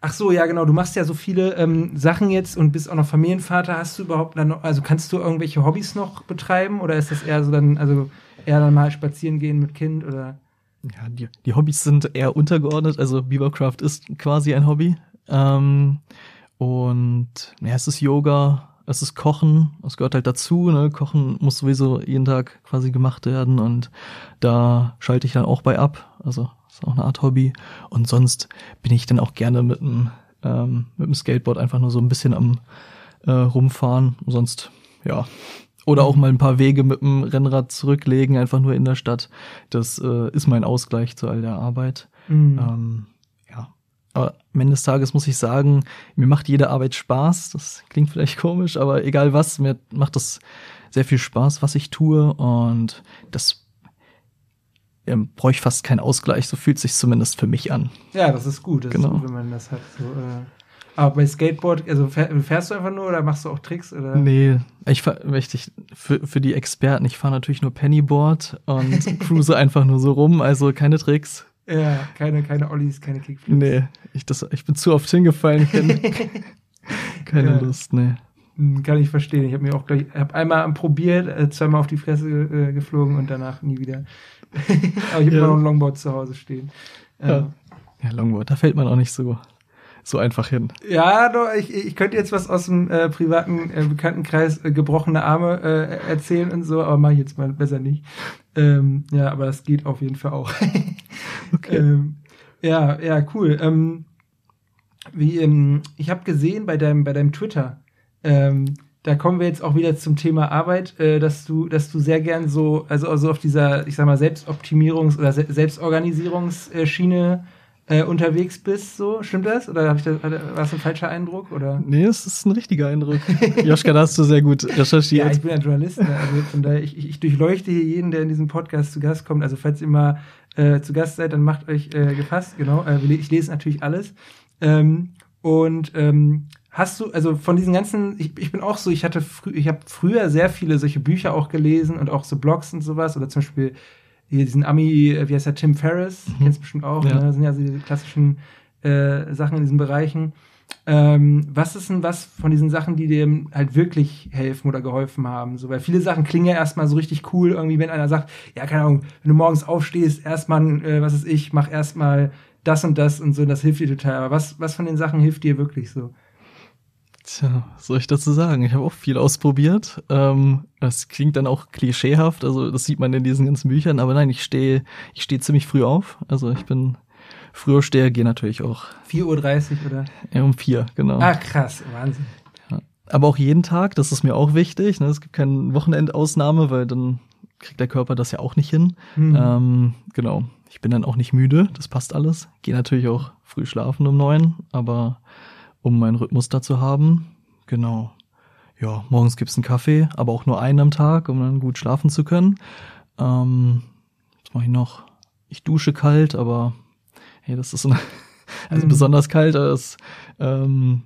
ach so, ja, genau, du machst ja so viele ähm, Sachen jetzt und bist auch noch Familienvater. Hast du überhaupt dann noch, also kannst du irgendwelche Hobbys noch betreiben oder ist das eher so dann, also eher dann mal spazieren gehen mit Kind oder? Ja, die, die Hobbys sind eher untergeordnet. Also Beavercraft ist quasi ein Hobby. Ähm, und ja, es ist Yoga, es ist Kochen, es gehört halt dazu. Ne? Kochen muss sowieso jeden Tag quasi gemacht werden und da schalte ich dann auch bei ab. Also ist auch eine Art Hobby. Und sonst bin ich dann auch gerne mit dem, ähm, mit dem Skateboard einfach nur so ein bisschen am äh, rumfahren. Sonst, ja. Oder auch mal ein paar Wege mit dem Rennrad zurücklegen, einfach nur in der Stadt. Das äh, ist mein Ausgleich zu all der Arbeit. Mhm. Ähm. Aber am Ende des Tages muss ich sagen, mir macht jede Arbeit Spaß. Das klingt vielleicht komisch, aber egal was, mir macht das sehr viel Spaß, was ich tue. Und das ähm, brauche ich fast keinen Ausgleich. So fühlt sich zumindest für mich an. Ja, das ist gut, das Genau. ist gut, wenn man das hat. So, äh. Aber bei Skateboard, also fähr, fährst du einfach nur oder machst du auch Tricks oder? Nee, ich fahr, richtig, für, für die Experten, ich fahre natürlich nur Pennyboard und cruise einfach nur so rum, also keine Tricks. Ja, keine, keine Ollies, keine Kickflips. Nee, ich, das, ich bin zu oft hingefallen. Keine, keine Ja. Lust, nee. Hm, Kann ich verstehen. Ich habe mir auch gleich, hab einmal probiert, äh, zweimal auf die Fresse äh, geflogen und danach nie wieder. Aber ich habe Ja. immer noch ein Longboard zu Hause stehen. Ja. Ja, Longboard, da fällt man auch nicht so, so einfach hin. Ja, doch, ich, ich könnte jetzt was aus dem äh, privaten äh, Bekanntenkreis äh, gebrochene Arme äh, erzählen und so, aber mach ich jetzt mal besser nicht. Ähm, ja, aber das geht auf jeden Fall auch. Okay. ähm, ja, ja, cool. Ähm, wie, ähm, ich habe gesehen bei deinem, bei deinem Twitter, ähm, da kommen wir jetzt auch wieder zum Thema Arbeit, äh, dass du, dass du sehr gern so, also, also auf dieser, ich sag mal, Selbstoptimierungs- oder Se Selbstorganisierungsschiene äh, unterwegs bist, so, stimmt das? Oder hab ich das, war das ein falscher Eindruck? Oder? Nee, es ist ein richtiger Eindruck. Joschka, da hast du sehr gut Ja, recherchiert. ich bin ja Journalist, ne? also von daher, ich, ich, durchleuchte hier jeden, der in diesem Podcast zu Gast kommt. Also falls ihr mal äh, zu Gast seid, dann macht euch äh, gefasst, genau. Äh, ich lese natürlich alles. Ähm, und ähm, hast du, also von diesen ganzen, ich, ich bin auch so, ich hatte frü ich habe früher sehr viele solche Bücher auch gelesen und auch so Blogs und sowas, oder zum Beispiel diesen Ami, äh, wie heißt der, Tim Ferriss, kennst du bestimmt auch, Ja. ne? Das sind ja so diese klassischen äh, Sachen in diesen Bereichen. Ähm, was ist denn was von diesen Sachen, die dir halt wirklich helfen oder geholfen haben? So, weil viele Sachen klingen ja erstmal so richtig cool, irgendwie, wenn einer sagt, ja, keine Ahnung, wenn du morgens aufstehst, erstmal, äh, was ist ich, mach erstmal das und das und so, das hilft dir total. Aber was, was von den Sachen hilft dir wirklich so? Tja, was soll ich dazu sagen? Ich habe auch viel ausprobiert. Ähm, das klingt dann auch klischeehaft, also das sieht man in diesen ganzen Büchern, aber nein, ich stehe ich stehe ziemlich früh auf. Also ich bin früher stehe, gehe natürlich auch. 4.30 Uhr oder? Ja, um vier, genau. Ah, krass, Wahnsinn. Ja. Aber auch jeden Tag, das ist mir auch wichtig. Ne? Es gibt keine Wochenendausnahme, weil dann kriegt der Körper das ja auch nicht hin. Mhm. Ähm, genau. Ich bin dann auch nicht müde, das passt alles. Gehe natürlich auch früh schlafen um neun, aber um meinen Rhythmus da zu haben. Genau. Ja, morgens gibt's einen Kaffee, aber auch nur einen am Tag, um dann gut schlafen zu können. Ähm, was mache ich noch? Ich dusche kalt, aber hey, das ist so eine, also mhm. besonders kalt, das ähm,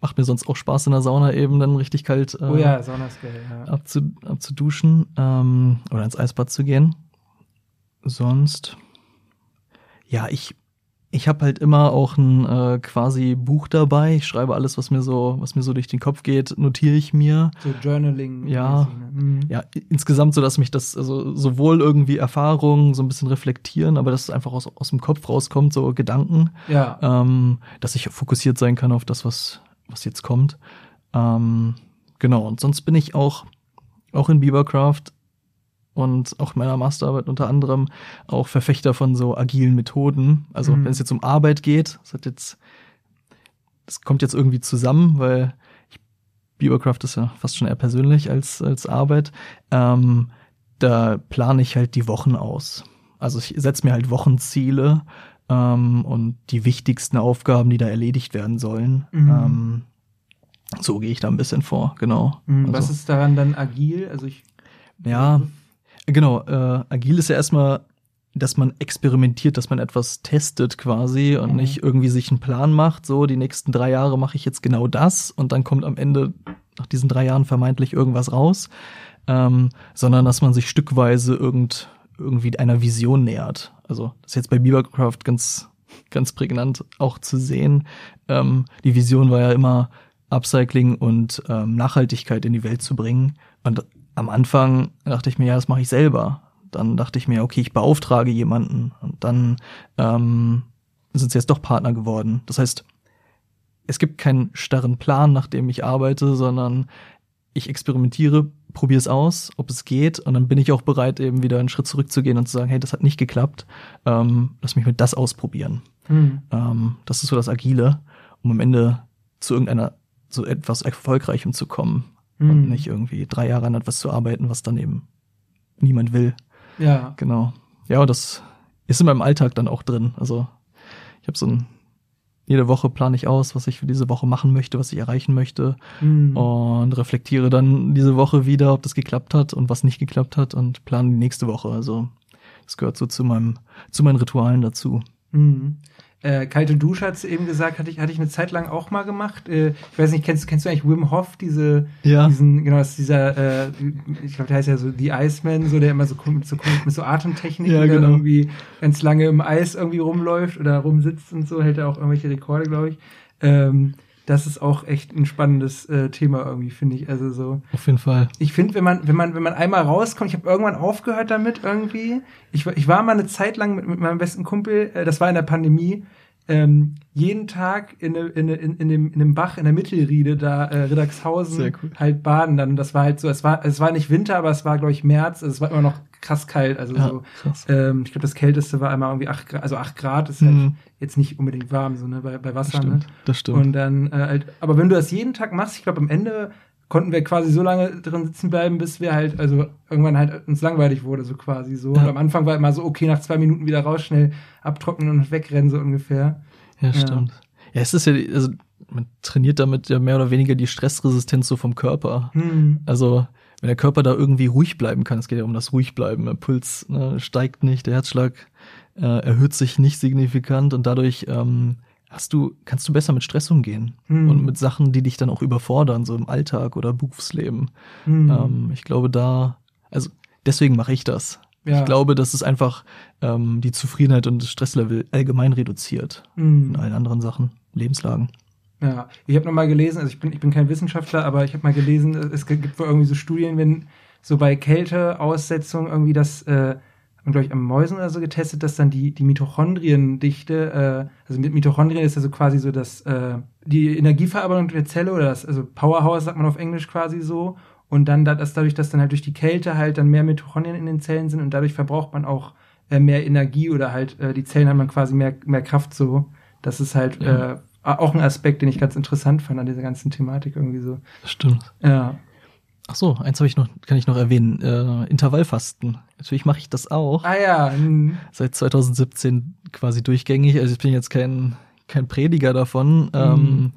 macht mir sonst auch Spaß in der Sauna eben dann richtig kalt äh, oh ja, Sauna ist geil, ja. abzu, abzuduschen ähm, oder ins Eisbad zu gehen. Sonst, ja, ich ich habe halt immer auch ein äh, quasi Buch dabei. Ich schreibe alles, was mir so, was mir so durch den Kopf geht, notiere ich mir. So Journaling. Ja, ne? mhm. ja, insgesamt so, dass mich das also sowohl irgendwie Erfahrungen so ein bisschen reflektieren, aber dass es einfach aus, aus dem Kopf rauskommt, so Gedanken. Ja. Ähm, dass ich fokussiert sein kann auf das, was was jetzt kommt. Ähm, genau. Und sonst bin ich auch auch in Beavercraft und auch in meiner Masterarbeit unter anderem auch Verfechter von so agilen Methoden. Also mhm. wenn es jetzt um Arbeit geht, das hat jetzt, das kommt jetzt irgendwie zusammen, weil ich, Beavercraft ist ja fast schon eher persönlich als, als Arbeit. Ähm, da plane ich halt die Wochen aus. Also ich setze mir halt Wochenziele ähm, und die wichtigsten Aufgaben, die da erledigt werden sollen. Mhm. Ähm, so gehe ich da ein bisschen vor, genau. Mhm, also, was ist daran dann agil? Also ich ja, Genau, äh, agil ist ja erstmal, dass man experimentiert, dass man etwas testet quasi und mhm. nicht irgendwie sich einen Plan macht, so die nächsten drei Jahre mache ich jetzt genau das und dann kommt am Ende nach diesen drei Jahren vermeintlich irgendwas raus, ähm, sondern dass man sich stückweise irgend, irgendwie einer Vision nähert. Also das ist jetzt bei Beavercraft ganz, ganz prägnant auch zu sehen. Ähm, die Vision war ja immer, Upcycling und ähm, Nachhaltigkeit in die Welt zu bringen. Und am Anfang dachte ich mir, ja, das mache ich selber. Dann dachte ich mir, okay, ich beauftrage jemanden. Und dann ähm, sind sie jetzt doch Partner geworden. Das heißt, es gibt keinen starren Plan, nach dem ich arbeite, sondern ich experimentiere, probiere es aus, ob es geht, und dann bin ich auch bereit, eben wieder einen Schritt zurückzugehen und zu sagen, hey, das hat nicht geklappt, ähm, lass mich mit das ausprobieren. Mhm. Ähm, das ist so das Agile, um am Ende zu irgendeiner, zu etwas Erfolgreichem zu kommen mhm. und nicht irgendwie drei Jahre an etwas zu arbeiten, was dann eben niemand will. Ja. Genau. Ja, und das ist in meinem Alltag dann auch drin. Also ich habe so ein jede Woche plane ich aus, was ich für diese Woche machen möchte, was ich erreichen möchte mhm. und reflektiere dann diese Woche wieder, ob das geklappt hat und was nicht geklappt hat und plane die nächste Woche. Also das gehört so zu meinem zu meinen Ritualen dazu. Mhm. Äh, kalte Dusche hat eben gesagt, hatte ich, hatte ich eine Zeit lang auch mal gemacht. Äh, ich weiß nicht, kennst, kennst du eigentlich Wim Hof, diese, ja. diesen, genau, das ist dieser, äh, ich glaube, der heißt ja so The Iceman, so der immer so mit so, mit so Atemtechniken ja, genau. irgendwie ganz lange im Eis irgendwie rumläuft oder rumsitzt und so, hält er auch irgendwelche Rekorde, glaube ich. Ähm, das ist auch echt ein spannendes äh, Thema irgendwie, finde ich. Also so. Auf jeden Fall. Ich finde, wenn man, wenn man, wenn man einmal rauskommt, ich habe irgendwann aufgehört damit irgendwie. Ich, ich war mal eine Zeit lang mit, mit meinem besten Kumpel, äh, das war in der Pandemie, ähm, jeden Tag in, in, in, in, dem, in dem Bach in der Mittelriede da äh, Riddagshausen cool. halt baden dann. Das war halt so, es war, es war nicht Winter, aber es war, glaube ich, März. Also es war immer noch krass kalt. Also ja, so, ähm, ich glaube, das Kälteste war einmal irgendwie acht Grad, also acht Grad ist halt mhm. Jetzt nicht unbedingt warm, so, ne, bei, bei Wasser, das stimmt, ne? Das stimmt. Und dann äh, halt, aber wenn du das jeden Tag machst, ich glaube, am Ende konnten wir quasi so lange drin sitzen bleiben, bis wir halt, also irgendwann halt uns langweilig wurde, so quasi so. Ja. Und am Anfang war immer so, okay, nach zwei Minuten wieder raus, schnell abtrocknen und wegrennen, so ungefähr. Ja, stimmt. Ja, es ist ja, also man trainiert damit ja mehr oder weniger die Stressresistenz so vom Körper. Mhm. Also wenn der Körper da irgendwie ruhig bleiben kann, es geht ja um das ruhig bleiben, der Puls ne, steigt nicht, der Herzschlag äh, erhöht sich nicht signifikant und dadurch ähm, hast du, kannst du besser mit Stress umgehen mhm. und mit Sachen, die dich dann auch überfordern, so im Alltag oder Berufsleben. Mhm. Ähm, ich glaube da, also deswegen mache ich das. Ja. Ich glaube, dass es einfach ähm, die Zufriedenheit und das Stresslevel allgemein reduziert Mhm. in allen anderen Sachen, Lebenslagen. Ja, ich habe noch mal gelesen, also ich bin, ich bin kein Wissenschaftler, aber ich habe mal gelesen, es gibt wohl irgendwie so Studien, wenn so bei Kälteaussetzung irgendwie das, äh, glaube ich, am Mäusen oder so getestet, dass dann die, die Mitochondriendichte, äh, also mit Mitochondrien ist also quasi so das, äh, die Energieverarbeitung der Zelle oder das, also Powerhouse sagt man auf Englisch quasi so. Und dann, dass dadurch, dass dann halt durch die Kälte halt dann mehr Mitochondrien in den Zellen sind und dadurch verbraucht man auch äh, mehr Energie oder halt äh, die Zellen haben dann quasi mehr, mehr Kraft so. Das ist halt ja. äh, auch ein Aspekt, den ich ganz interessant fand an dieser ganzen Thematik irgendwie so. Stimmt. Ja. Ach so, eins habe ich noch, kann ich noch erwähnen. Äh, Intervallfasten. Natürlich mache ich das auch. Ah ja. Hm. Seit 2017 quasi durchgängig. Also ich bin jetzt kein kein Prediger davon. Mhm. Ähm,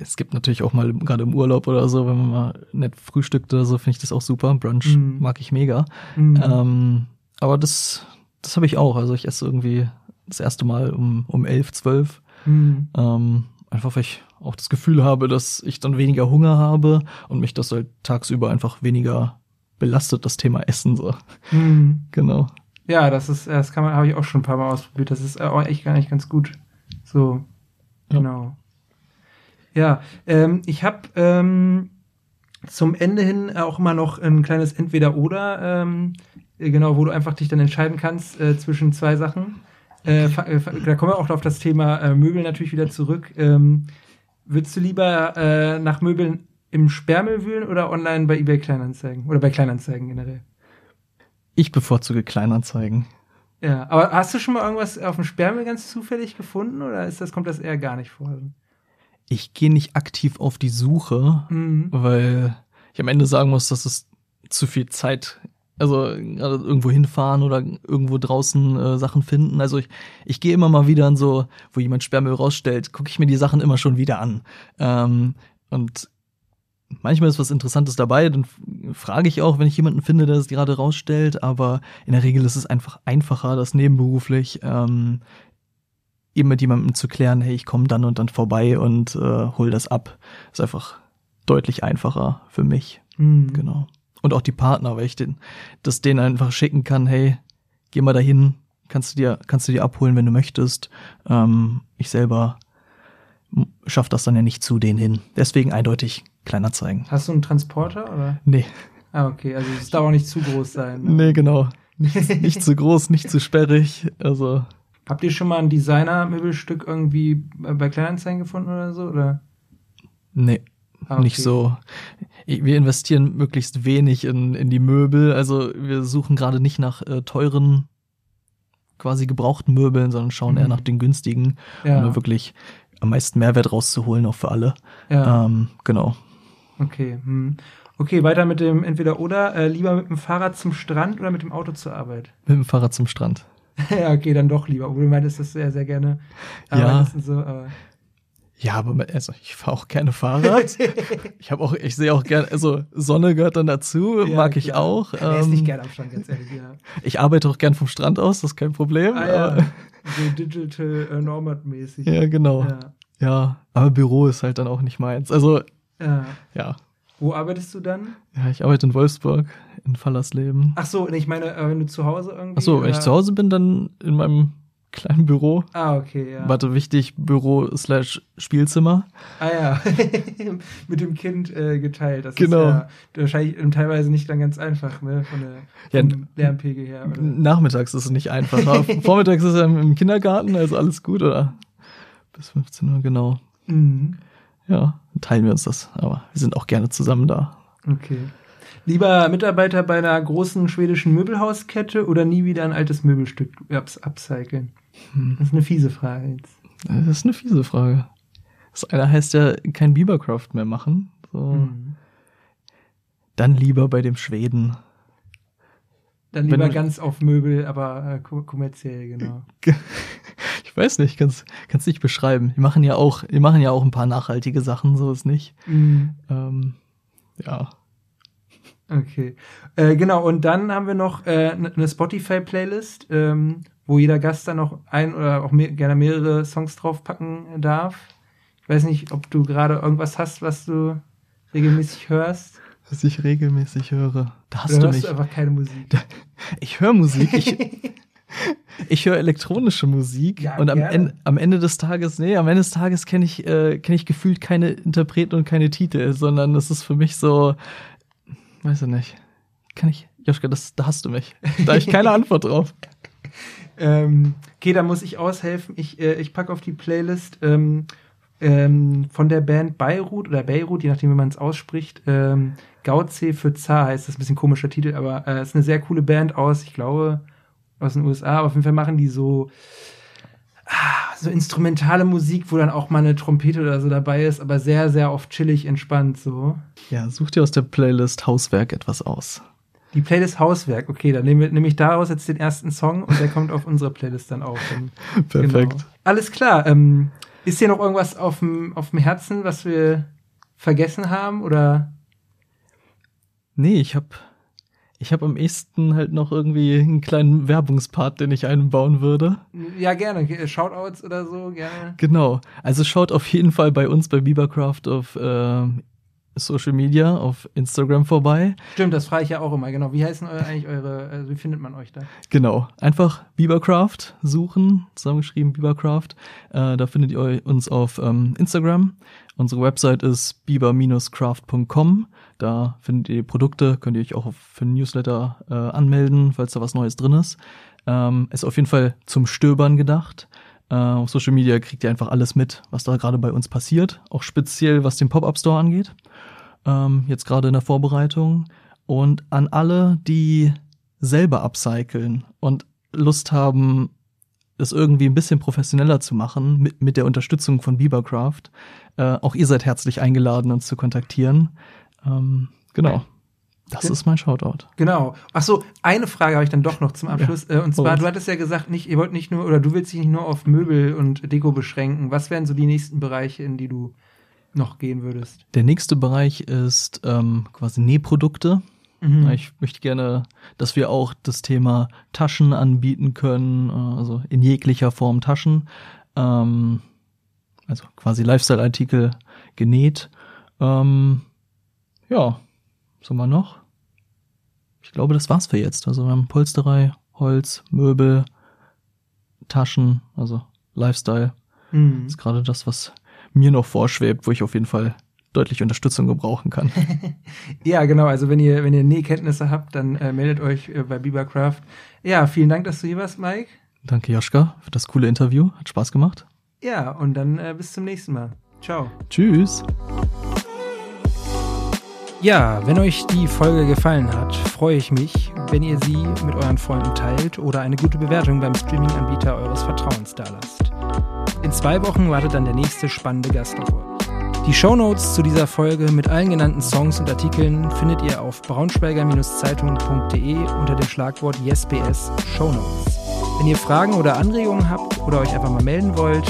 es gibt natürlich auch mal gerade im Urlaub oder so, wenn man mal nett frühstückt oder so, finde ich das auch super. Brunch mhm. mag ich mega. Mhm. Ähm, aber das, das habe ich auch. Also ich esse irgendwie das erste Mal um, um elf, zwölf. Mhm. Ähm, einfach weil ich auch das Gefühl habe, dass ich dann weniger Hunger habe und mich das halt tagsüber einfach weniger belastet, das Thema Essen so. Mhm. Genau. Ja, das ist, das kann man, habe ich auch schon ein paar Mal ausprobiert. Das ist auch echt gar nicht ganz gut. So, ja. genau. Ja, ähm, ich habe ähm, zum Ende hin auch immer noch ein kleines Entweder-Oder, ähm, genau, wo du einfach dich dann entscheiden kannst äh, zwischen zwei Sachen. Äh, äh da kommen wir auch auf das Thema äh, Möbel natürlich wieder zurück. Ähm, würdest du lieber äh, nach Möbeln im Sperrmüll wühlen oder online bei eBay Kleinanzeigen? Oder bei Kleinanzeigen generell? Ich bevorzuge Kleinanzeigen. Ja, aber hast du schon mal irgendwas auf dem Sperrmüll ganz zufällig gefunden oder ist das, kommt das eher gar nicht vor? Ich gehe nicht aktiv auf die Suche, mhm. weil ich am Ende sagen muss, dass es zu viel Zeit also irgendwo hinfahren oder irgendwo draußen äh, Sachen finden. Also ich, ich gehe immer mal wieder an so, wo jemand Sperrmüll rausstellt, gucke ich mir die Sachen immer schon wieder an. Ähm, und manchmal ist was Interessantes dabei, dann frage ich auch, wenn ich jemanden finde, der es gerade rausstellt, aber in der Regel ist es einfach einfacher, das nebenberuflich ähm, eben mit jemandem zu klären, hey, ich komme dann und dann vorbei und äh, hol das ab. Ist einfach deutlich einfacher für mich. Mhm. Genau und auch die Partner, weil ich den, das denen einfach schicken kann, hey, geh mal dahin, kannst du dir, kannst du dir abholen, wenn du möchtest. Ähm, ich selber schaff das dann ja nicht zu denen hin. Deswegen eindeutig kleiner zeigen. Hast du einen Transporter oder? Nee. Ah, okay, also es darf auch nicht zu groß sein. Ne? Nee, genau. Nicht, nicht zu groß, nicht zu sperrig. Also. Habt ihr schon mal ein Designer-Möbelstück irgendwie bei Kleinanzeigen gefunden oder so? Oder? Nee. Ah, okay. Nicht so. Wir investieren möglichst wenig in, in die Möbel. Also wir suchen gerade nicht nach äh, teuren, quasi gebrauchten Möbeln, sondern schauen mhm. eher nach den günstigen, ja. um wirklich am meisten Mehrwert rauszuholen, auch für alle. Ja. Ähm, genau. Okay. Hm. Okay, weiter mit dem entweder oder. Äh, lieber mit dem Fahrrad zum Strand oder mit dem Auto zur Arbeit? Mit dem Fahrrad zum Strand. ja, okay, dann doch lieber. Obwohl du meintest das sehr, sehr gerne. Ja. So, aber ja, aber also ich fahre auch gerne Fahrrad. ich habe auch, ich sehe auch gerne, also Sonne gehört dann dazu, ja, mag ich klar. auch. Er ist nicht ähm, gerne am Strand, ganz ehrlich, ja. Ich arbeite auch gern vom Strand aus, das ist kein Problem. Ah, ja. so digital äh, Nomad-mäßig. Ja, genau. Ja. ja. aber Büro ist halt dann auch nicht meins. Also, ja. ja. Wo arbeitest du dann? Ja, ich arbeite in Wolfsburg, in Fallersleben. Ach so, ich meine, äh, wenn du zu Hause irgendwie. Ach so, wenn ich zu Hause bin, dann in meinem kleinen Büro. Ah, okay, ja. Warte, wichtig, Büro slash Spielzimmer. Ah ja, mit dem Kind äh, geteilt. Das genau. ist ja wahrscheinlich teilweise nicht dann ganz einfach, ne, von der ja, Lärmpegel her. Oder? Nachmittags ist es nicht einfacher. Vormittags ist er im Kindergarten, also alles gut, oder? Bis 15 Uhr, genau. Mhm. Ja, teilen wir uns das, aber wir sind auch gerne zusammen da. Okay. Lieber Mitarbeiter bei einer großen schwedischen Möbelhauskette oder nie wieder ein altes Möbelstück ups upcyclen? Hm. Das ist eine fiese Frage jetzt. Das ist eine fiese Frage. Das eine heißt ja kein Biebercraft mehr machen. So. Hm. Dann lieber bei dem Schweden. Dann lieber Wenn, ganz auf Möbel, aber äh, kommerziell, genau. ich weiß nicht, kannst kannst nicht beschreiben. Die machen ja auch, die machen ja auch ein paar nachhaltige Sachen, so ist nicht. Mhm. Ähm, ja. Okay. Äh, genau, und dann haben wir noch äh, eine Spotify-Playlist, ähm, wo jeder Gast dann noch ein oder auch mehr, gerne mehrere Songs draufpacken darf. Ich weiß nicht, ob du gerade irgendwas hast, was du regelmäßig hörst. Was ich regelmäßig höre. Da hast oder du hörst mich. Du einfach keine Musik. ich höre Musik. Ich, ich höre elektronische Musik ja, und am Ende, am Ende des Tages, nee, am Ende des Tages kenne ich, äh, kenn ich gefühlt keine Interpreten und keine Titel, sondern das ist für mich so, weiß ich nicht, kann ich, Joschka, das, da hast du mich. Da habe ich keine Antwort drauf. Ähm, okay, da muss ich aushelfen. Ich, äh, ich packe auf die Playlist ähm, ähm, von der Band Beirut oder Beirut, je nachdem, wie man es ausspricht. Ähm, Gauze für Zar heißt das, ein bisschen komischer Titel, aber es äh, ist eine sehr coole Band aus, ich glaube, aus den USA. Aber auf jeden Fall machen die so, ah, so instrumentale Musik, wo dann auch mal eine Trompete oder so dabei ist, aber sehr, sehr oft chillig, entspannt so. Ja, such dir aus der Playlist Hauswerk etwas aus. Die Playlist Hauswerk, okay, dann nehme, nehme ich daraus jetzt den ersten Song und der kommt auf unsere Playlist dann auch. Dann, Perfekt. Genau. Alles klar. Ähm, ist hier noch irgendwas auf dem, auf dem Herzen, was wir vergessen haben oder? Nee, ich habe ich hab am ehesten halt noch irgendwie einen kleinen Werbungspart, den ich einbauen würde. Ja, gerne. Shoutouts oder so, gerne. Genau. Also schaut auf jeden Fall bei uns bei Biebercraft auf äh, Social Media, auf Instagram vorbei. Stimmt, das frage ich ja auch immer, genau. Wie heißen eure, eigentlich eure, also wie findet man euch da? Genau, einfach Biebercraft suchen, zusammengeschrieben Biebercraft. Äh, da findet ihr uns auf ähm, Instagram. Unsere Website ist bieber-craft.com. Da findet ihr Produkte, könnt ihr euch auch für ein Newsletter äh, anmelden, falls da was Neues drin ist. Ähm, ist auf jeden Fall zum Stöbern gedacht. Äh, auf Social Media kriegt ihr einfach alles mit, was da gerade bei uns passiert, auch speziell was den Pop-Up Store angeht. Ähm, jetzt gerade in der Vorbereitung. Und an alle, die selber upcyclen und Lust haben, es irgendwie ein bisschen professioneller zu machen, mit, mit der Unterstützung von Biebercraft. Äh, auch ihr seid herzlich eingeladen, uns zu kontaktieren. Ähm, genau. Das ist mein Shoutout. Genau. Ach so, eine Frage habe ich dann doch noch zum Abschluss. Ja. Äh, und zwar, und? du hattest ja gesagt, nicht, ihr wollt nicht nur, oder du willst dich nicht nur auf Möbel und Deko beschränken. Was wären so die nächsten Bereiche, in die du noch gehen würdest? Der nächste Bereich ist ähm, quasi Nähprodukte. Mhm. Ich möchte gerne, dass wir auch das Thema Taschen anbieten können, äh, also in jeglicher Form Taschen. Ähm, also quasi Lifestyle-Artikel genäht. Ähm, ja, was haben wir noch? Ich glaube, das war's für jetzt. Also wir haben Polsterei, Holz, Möbel, Taschen, also Lifestyle. Mhm. Das ist gerade das, was mir noch vorschwebt, wo ich auf jeden Fall deutlich Unterstützung gebrauchen kann. ja, genau. Also wenn ihr, wenn ihr Nähkenntnisse habt, dann äh, meldet euch äh, bei Biebercraft. Ja, vielen Dank, dass du hier warst, Mike. Danke, Joschka, für das coole Interview. Hat Spaß gemacht. Ja, und dann äh, bis zum nächsten Mal. Ciao. Tschüss. Ja, wenn euch die Folge gefallen hat, freue ich mich, wenn ihr sie mit euren Freunden teilt oder eine gute Bewertung beim Streaming-Anbieter eures Vertrauens dalasst. In zwei Wochen wartet dann der nächste spannende Gast auf euch. Die Shownotes zu dieser Folge mit allen genannten Songs und Artikeln findet ihr auf braunschweiger-zeitung.de unter dem Schlagwort YesBS Shownotes. Wenn ihr Fragen oder Anregungen habt oder euch einfach mal melden wollt,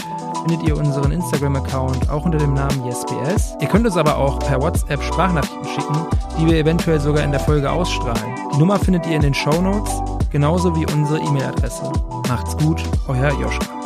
findet ihr unseren Instagram-Account auch unter dem Namen YesBS. Ihr könnt uns aber auch per WhatsApp Sprachnachrichten schicken, die wir eventuell sogar in der Folge ausstrahlen. Die Nummer findet ihr in den Show Notes, genauso wie unsere E-Mail-Adresse. Macht's gut, euer Joschka.